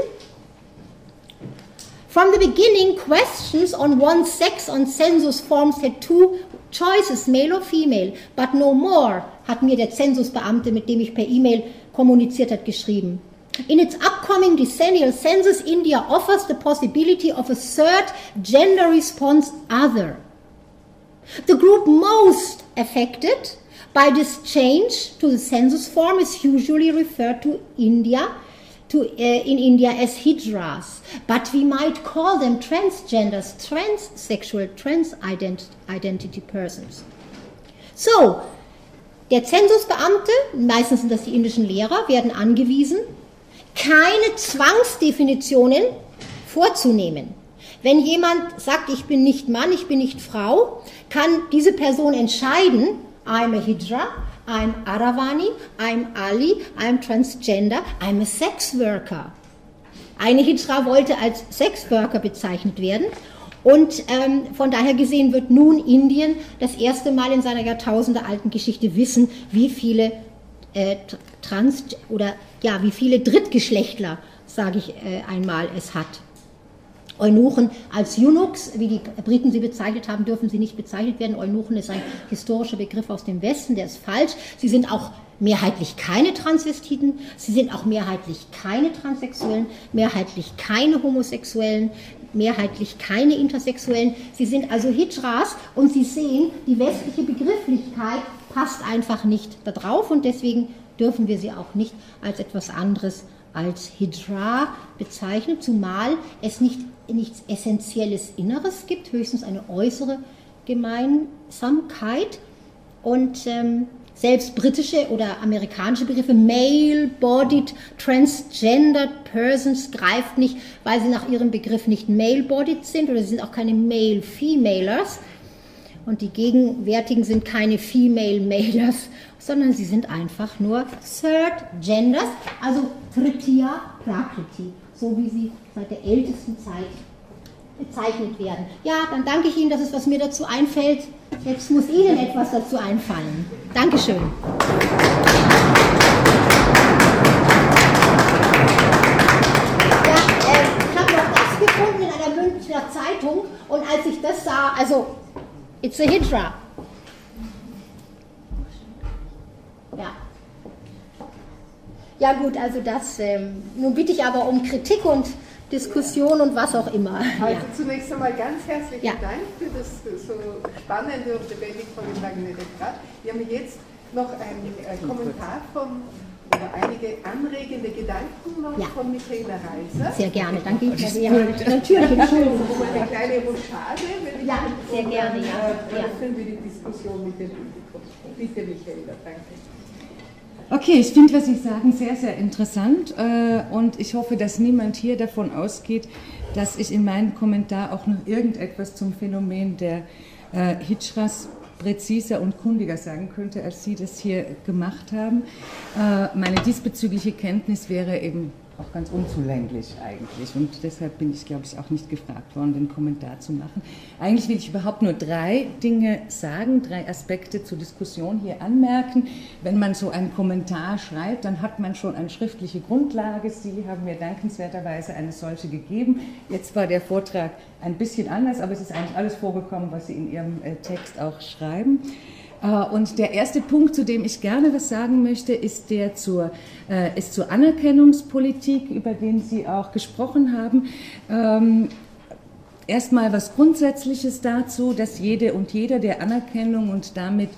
C: From the beginning, questions on one's sex on census forms had two choices, male or female, but no more, hat mir der Zensusbeamte, mit dem ich per E-Mail kommuniziert hat, geschrieben. In its upcoming decennial census, India offers the possibility of a third gender response other. The group most affected by this change to the census form is usually referred to India to, uh, in India as hijras, but we might call them transgenders, transsexual, trans identity persons. So, der Zensusbeamte, meistens sind das die indischen Lehrer, werden angewiesen, keine Zwangsdefinitionen vorzunehmen. Wenn jemand sagt, ich bin nicht Mann, ich bin nicht Frau, kann diese Person entscheiden, I'm a Hijra, I'm Aravani, I'm Ali, I'm transgender, I'm a sex worker. Eine Hijra wollte als Sexworker bezeichnet werden und ähm, von daher gesehen wird nun Indien das erste Mal in seiner jahrtausendealten Geschichte wissen, wie viele äh, Trans- oder ja, wie viele Drittgeschlechtler, sage ich äh, einmal, es hat. Eunuchen als Eunuchs, wie die Briten sie bezeichnet haben, dürfen sie nicht bezeichnet werden. Eunuchen ist ein historischer Begriff aus dem Westen, der ist falsch. Sie sind auch mehrheitlich keine Transvestiten, sie sind auch mehrheitlich keine Transsexuellen, mehrheitlich keine Homosexuellen, mehrheitlich keine Intersexuellen. Sie sind also Hijras und Sie sehen, die westliche Begrifflichkeit passt einfach nicht darauf und deswegen dürfen wir sie auch nicht als etwas anderes als Hijra bezeichnen, zumal es nicht, nichts essentielles Inneres gibt, höchstens eine äußere Gemeinsamkeit. Und ähm, selbst britische oder amerikanische Begriffe, male-bodied, transgendered persons, greift nicht, weil sie nach ihrem Begriff nicht male-bodied sind oder sie sind auch keine male-femalers. Und die gegenwärtigen sind keine female-malers sondern sie sind einfach nur Third Genders, also Tritiya Prakriti, so wie sie seit der ältesten Zeit bezeichnet werden. Ja, dann danke ich Ihnen, dass es was mir dazu einfällt. Jetzt muss Ihnen etwas dazu einfallen. Dankeschön. Äh, ich habe noch das gefunden in einer Münchner Zeitung und als ich das sah, also, it's a Hijra. Ja. Ja gut, also das, ähm, nun bitte ich aber um Kritik und Diskussion und was auch immer.
B: Also ja. zunächst einmal ganz herzlichen ja. Dank für das so spannende und lebendig vorgetragene Referat. Wir haben jetzt noch einen äh, Kommentar von oder einige anregende Gedanken noch ja. von Michaela Reiser.
C: Sehr gerne, danke Ihnen.
B: Ja, natürlich, Entschuldigung. Eine kleine Rochade, wenn ich
C: Ja, sehr gerne, ja.
B: Dann führen wir die Diskussion mit dem Publikum. Bitte, Michaela, danke.
D: Okay, ich finde, was Sie sagen, sehr, sehr interessant äh, und ich hoffe, dass niemand hier davon ausgeht, dass ich in meinem Kommentar auch noch irgendetwas zum Phänomen der äh, Hitchras präziser und kundiger sagen könnte, als Sie das hier gemacht haben. Äh, meine diesbezügliche Kenntnis wäre eben auch ganz unzulänglich eigentlich. Und deshalb bin ich, glaube ich, auch nicht gefragt worden, den Kommentar zu machen. Eigentlich will ich überhaupt nur drei Dinge sagen, drei Aspekte zur Diskussion hier anmerken. Wenn man so einen Kommentar schreibt, dann hat man schon eine schriftliche Grundlage. Sie haben mir dankenswerterweise eine solche gegeben. Jetzt war der Vortrag ein bisschen anders, aber es ist eigentlich alles vorgekommen, was Sie in Ihrem äh, Text auch schreiben. Äh, und der erste Punkt, zu dem ich gerne was sagen möchte, ist der zur, äh, ist zur Anerkennungspolitik, über den Sie auch gesprochen haben. Ähm, erstmal was Grundsätzliches dazu, dass jede und jeder der Anerkennung und damit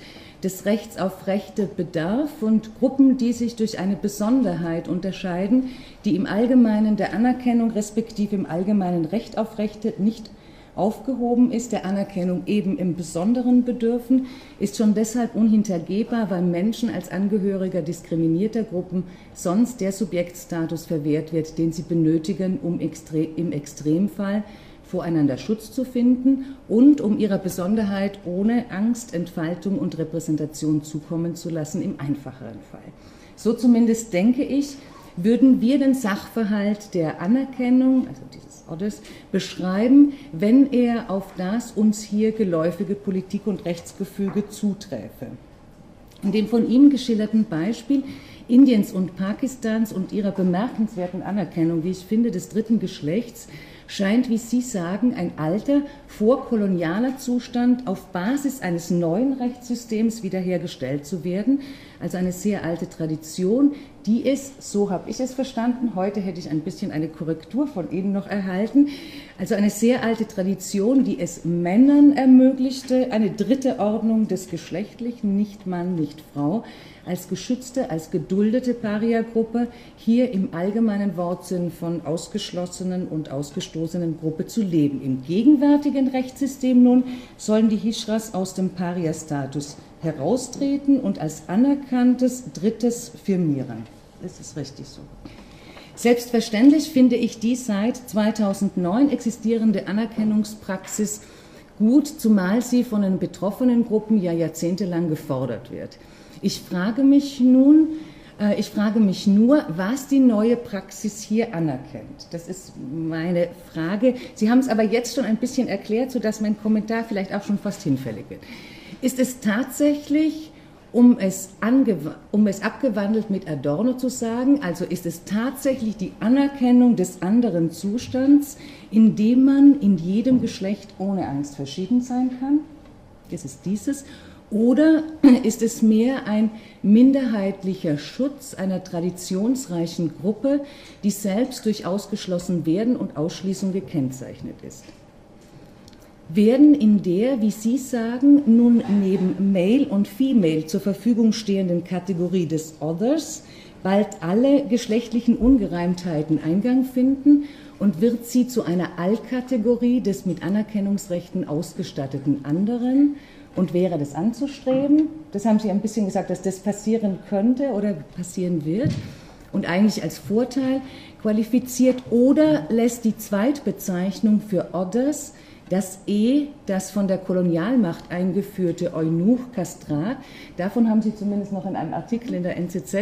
D: des Rechts auf Rechte bedarf und Gruppen, die sich durch eine Besonderheit unterscheiden, die im Allgemeinen der Anerkennung respektive im allgemeinen Recht auf Rechte nicht aufgehoben ist, der Anerkennung eben im Besonderen bedürfen, ist schon deshalb unhintergehbar, weil Menschen als Angehöriger diskriminierter Gruppen sonst der Subjektstatus verwehrt wird, den sie benötigen, um im Extremfall voreinander Schutz zu finden und um ihrer Besonderheit ohne Angst, Entfaltung und Repräsentation zukommen zu lassen im einfacheren Fall. So zumindest denke ich, würden wir den Sachverhalt der Anerkennung, also dieses Ortes, beschreiben, wenn er auf das uns hier geläufige Politik- und Rechtsgefüge zuträfe. In dem von ihm geschilderten Beispiel Indiens und Pakistans und ihrer bemerkenswerten Anerkennung, wie ich finde, des dritten Geschlechts, scheint, wie Sie sagen, ein alter, vorkolonialer Zustand auf Basis eines neuen Rechtssystems wiederhergestellt zu werden. Also eine sehr alte Tradition, die es, so habe ich es verstanden, heute hätte ich ein bisschen eine Korrektur von Ihnen noch erhalten, also eine sehr alte Tradition, die es Männern ermöglichte, eine dritte Ordnung des Geschlechtlichen, nicht Mann, nicht Frau, als geschützte, als geduldete Paria-Gruppe hier im allgemeinen Wortsinn von ausgeschlossenen und ausgestoßenen Gruppe zu leben. Im gegenwärtigen Rechtssystem nun sollen die Hishras aus dem Paria-Status heraustreten und als anerkanntes Drittes firmieren. Das ist richtig so. Selbstverständlich finde ich die seit 2009 existierende Anerkennungspraxis gut, zumal sie von den betroffenen Gruppen ja jahrzehntelang gefordert wird. Ich frage mich nun, äh, ich frage mich nur, was die neue Praxis hier anerkennt. Das ist meine Frage. Sie haben es aber jetzt schon ein bisschen erklärt, sodass mein Kommentar vielleicht auch schon fast hinfällig wird. Ist es tatsächlich, um es, um es abgewandelt mit Adorno zu sagen, also ist es tatsächlich die Anerkennung des anderen Zustands, in dem man in jedem Geschlecht ohne Angst verschieden sein kann? Ist es dieses? Oder ist es mehr ein minderheitlicher Schutz einer traditionsreichen Gruppe, die selbst durch ausgeschlossen werden und Ausschließung gekennzeichnet ist? Werden in der, wie Sie sagen, nun neben Male und Female zur Verfügung stehenden Kategorie des Others bald alle geschlechtlichen Ungereimtheiten Eingang finden und wird sie zu einer Allkategorie des mit Anerkennungsrechten ausgestatteten anderen und wäre das anzustreben? Das haben Sie ein bisschen gesagt, dass das passieren könnte oder passieren wird. Und eigentlich als Vorteil qualifiziert oder lässt die Zweitbezeichnung für Others das E, das von der Kolonialmacht eingeführte Eunuch Castrat, davon haben Sie zumindest noch in einem Artikel in der NZZ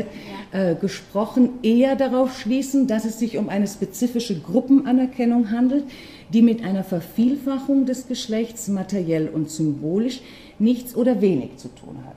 D: äh, gesprochen, eher darauf schließen, dass es sich um eine spezifische Gruppenanerkennung handelt, die mit einer Vervielfachung des Geschlechts materiell und symbolisch nichts oder wenig zu tun hat.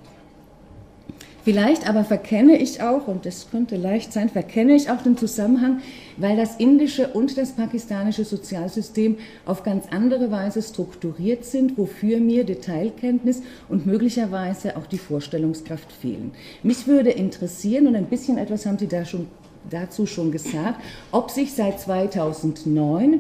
D: Vielleicht aber verkenne ich auch, und das könnte leicht sein, verkenne ich auch den Zusammenhang, weil das indische und das pakistanische Sozialsystem auf ganz andere Weise strukturiert sind, wofür mir Detailkenntnis und möglicherweise auch die Vorstellungskraft fehlen. Mich würde interessieren, und ein bisschen etwas haben Sie da schon, dazu schon gesagt, ob sich seit 2009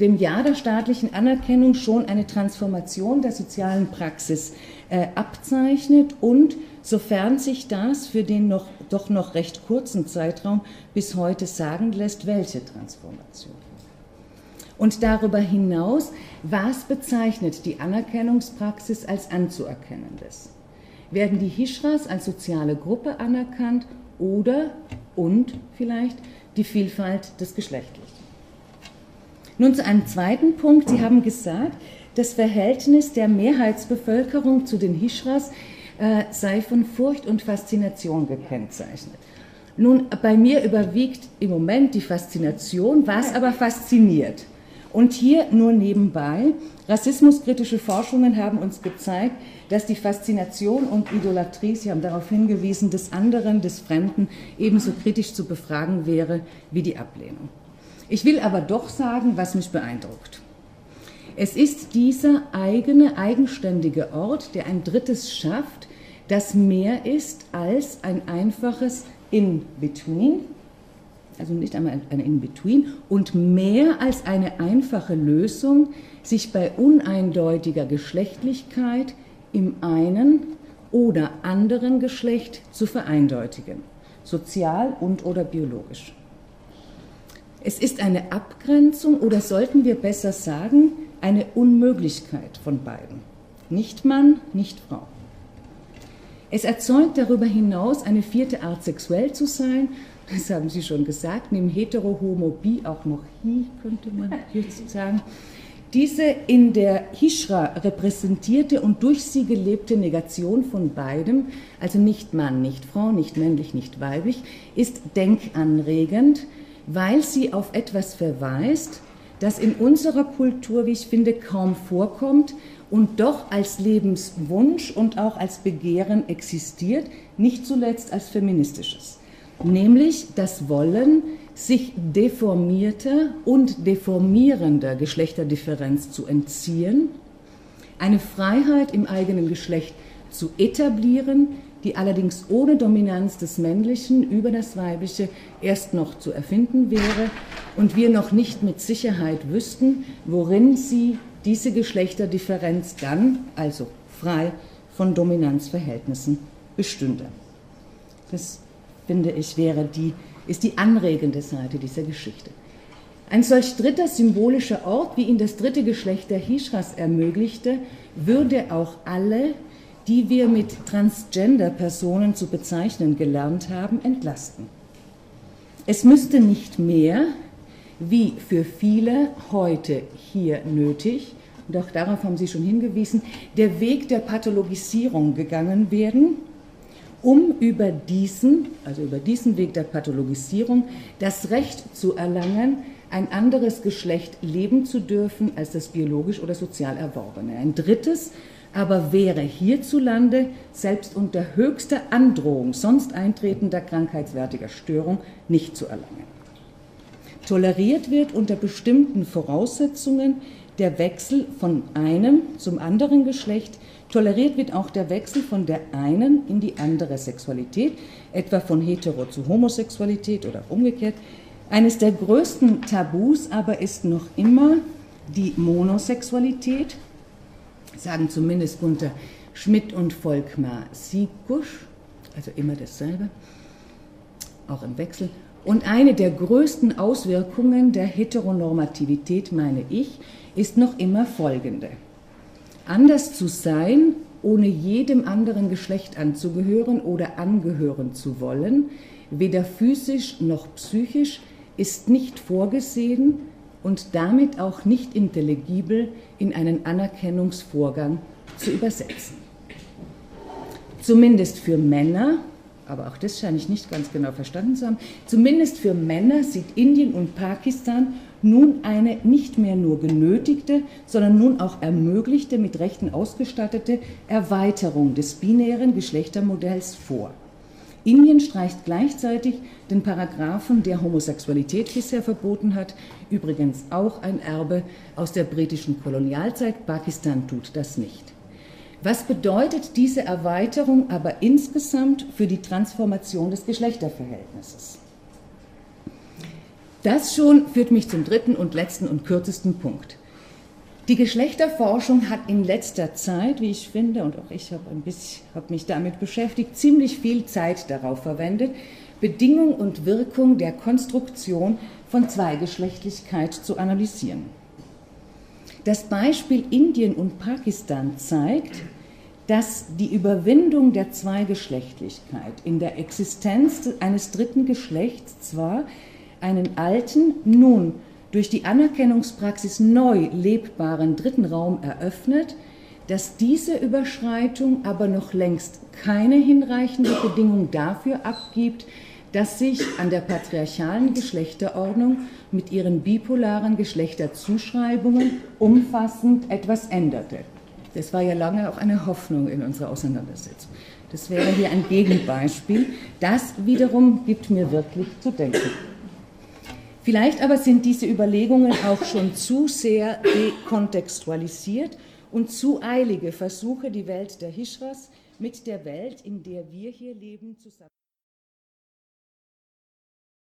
D: dem Jahr der staatlichen Anerkennung schon eine Transformation der sozialen Praxis äh, abzeichnet und sofern sich das für den noch, doch noch recht kurzen Zeitraum bis heute sagen lässt, welche Transformation. Und darüber hinaus, was bezeichnet die Anerkennungspraxis als anzuerkennendes? Werden die Hishras als soziale Gruppe anerkannt oder und vielleicht die Vielfalt des Geschlechtlichen? Nun zu einem zweiten Punkt. Sie haben gesagt, das Verhältnis der Mehrheitsbevölkerung zu den Hishras äh, sei von Furcht und Faszination gekennzeichnet. Nun, bei mir überwiegt im Moment die Faszination, was aber fasziniert. Und hier nur nebenbei, rassismuskritische Forschungen haben uns gezeigt, dass die Faszination und Idolatrie, Sie haben darauf hingewiesen, des anderen, des Fremden ebenso kritisch zu befragen wäre wie die Ablehnung. Ich will aber doch sagen, was mich beeindruckt. Es ist dieser eigene, eigenständige Ort, der ein Drittes schafft, das mehr ist als ein einfaches In-Between, also nicht einmal ein In-Between, und mehr als eine einfache Lösung, sich bei uneindeutiger Geschlechtlichkeit im einen oder anderen Geschlecht zu vereindeutigen, sozial und oder biologisch. Es ist eine Abgrenzung oder sollten wir besser sagen, eine Unmöglichkeit von beiden. Nicht Mann, nicht Frau. Es erzeugt darüber hinaus eine vierte Art, sexuell zu sein. Das haben Sie schon gesagt, neben hetero, homo, bi auch noch hi, könnte man jetzt sagen. Diese in der Hishra repräsentierte und durch sie gelebte Negation von beidem, also nicht Mann, nicht Frau, nicht männlich, nicht weiblich, ist denkanregend, weil sie auf etwas verweist, das in unserer Kultur, wie ich finde, kaum vorkommt und doch als Lebenswunsch und auch als Begehren existiert, nicht zuletzt als feministisches, nämlich das Wollen, sich deformierter und deformierender Geschlechterdifferenz zu entziehen, eine Freiheit im eigenen Geschlecht zu etablieren, die allerdings ohne Dominanz des Männlichen über das Weibliche erst noch zu erfinden wäre und wir noch nicht mit Sicherheit wüssten, worin sie diese Geschlechterdifferenz dann, also frei von Dominanzverhältnissen, bestünde. Das finde ich wäre die, ist die anregende Seite dieser Geschichte. Ein solch dritter symbolischer Ort, wie ihn das dritte Geschlecht der Hishras ermöglichte, würde auch alle, die wir mit Transgender-Personen zu bezeichnen gelernt haben, entlasten. Es müsste nicht mehr, wie für viele heute hier nötig, und auch darauf haben Sie schon hingewiesen, der Weg der Pathologisierung gegangen werden, um über diesen, also über diesen Weg der Pathologisierung, das Recht zu erlangen, ein anderes Geschlecht leben zu dürfen als das biologisch oder sozial erworbene. Ein drittes aber wäre hierzulande selbst unter höchster Androhung sonst eintretender krankheitswertiger Störung nicht zu erlangen. Toleriert wird unter bestimmten Voraussetzungen der Wechsel von einem zum anderen Geschlecht, toleriert wird auch der Wechsel von der einen in die andere Sexualität, etwa von hetero zu Homosexualität oder umgekehrt. Eines der größten Tabus aber ist noch immer die Monosexualität, sagen zumindest Gunther Schmidt und Volkmar Siegbusch, also immer dasselbe, auch im Wechsel. Und eine der größten Auswirkungen der Heteronormativität, meine ich, ist noch immer folgende. Anders zu sein, ohne jedem anderen Geschlecht anzugehören oder angehören zu wollen, weder physisch noch psychisch, ist nicht vorgesehen und damit auch nicht intelligibel in einen Anerkennungsvorgang zu übersetzen. Zumindest für Männer aber auch das scheine ich nicht ganz genau verstanden zu haben, zumindest für Männer sieht Indien und Pakistan nun eine nicht mehr nur genötigte, sondern nun auch ermöglichte, mit Rechten ausgestattete Erweiterung des binären Geschlechtermodells vor. Indien streicht gleichzeitig den Paragraphen, der Homosexualität bisher verboten hat, übrigens auch ein Erbe aus der britischen Kolonialzeit. Pakistan tut das nicht. Was bedeutet diese Erweiterung aber insgesamt für die Transformation des Geschlechterverhältnisses? Das schon führt mich zum dritten und letzten und kürzesten Punkt. Die Geschlechterforschung hat in letzter Zeit, wie ich finde, und auch ich habe habe mich damit beschäftigt, ziemlich viel Zeit darauf verwendet, Bedingung und Wirkung der Konstruktion von Zweigeschlechtlichkeit zu analysieren. Das Beispiel Indien und Pakistan zeigt, dass die Überwindung der Zweigeschlechtlichkeit in der Existenz eines dritten Geschlechts zwar einen alten, nun durch die Anerkennungspraxis neu lebbaren dritten Raum eröffnet, dass diese Überschreitung aber noch längst keine hinreichende Bedingung dafür abgibt, dass sich an der patriarchalen Geschlechterordnung mit ihren bipolaren Geschlechterzuschreibungen umfassend etwas änderte. Das war ja lange auch eine Hoffnung in unserer Auseinandersetzung. Das wäre hier ein Gegenbeispiel. Das wiederum gibt mir wirklich zu denken. Vielleicht aber sind diese Überlegungen auch schon zu sehr dekontextualisiert und zu eilige Versuche, die Welt der Hishras mit der Welt, in der wir hier leben, zusammen.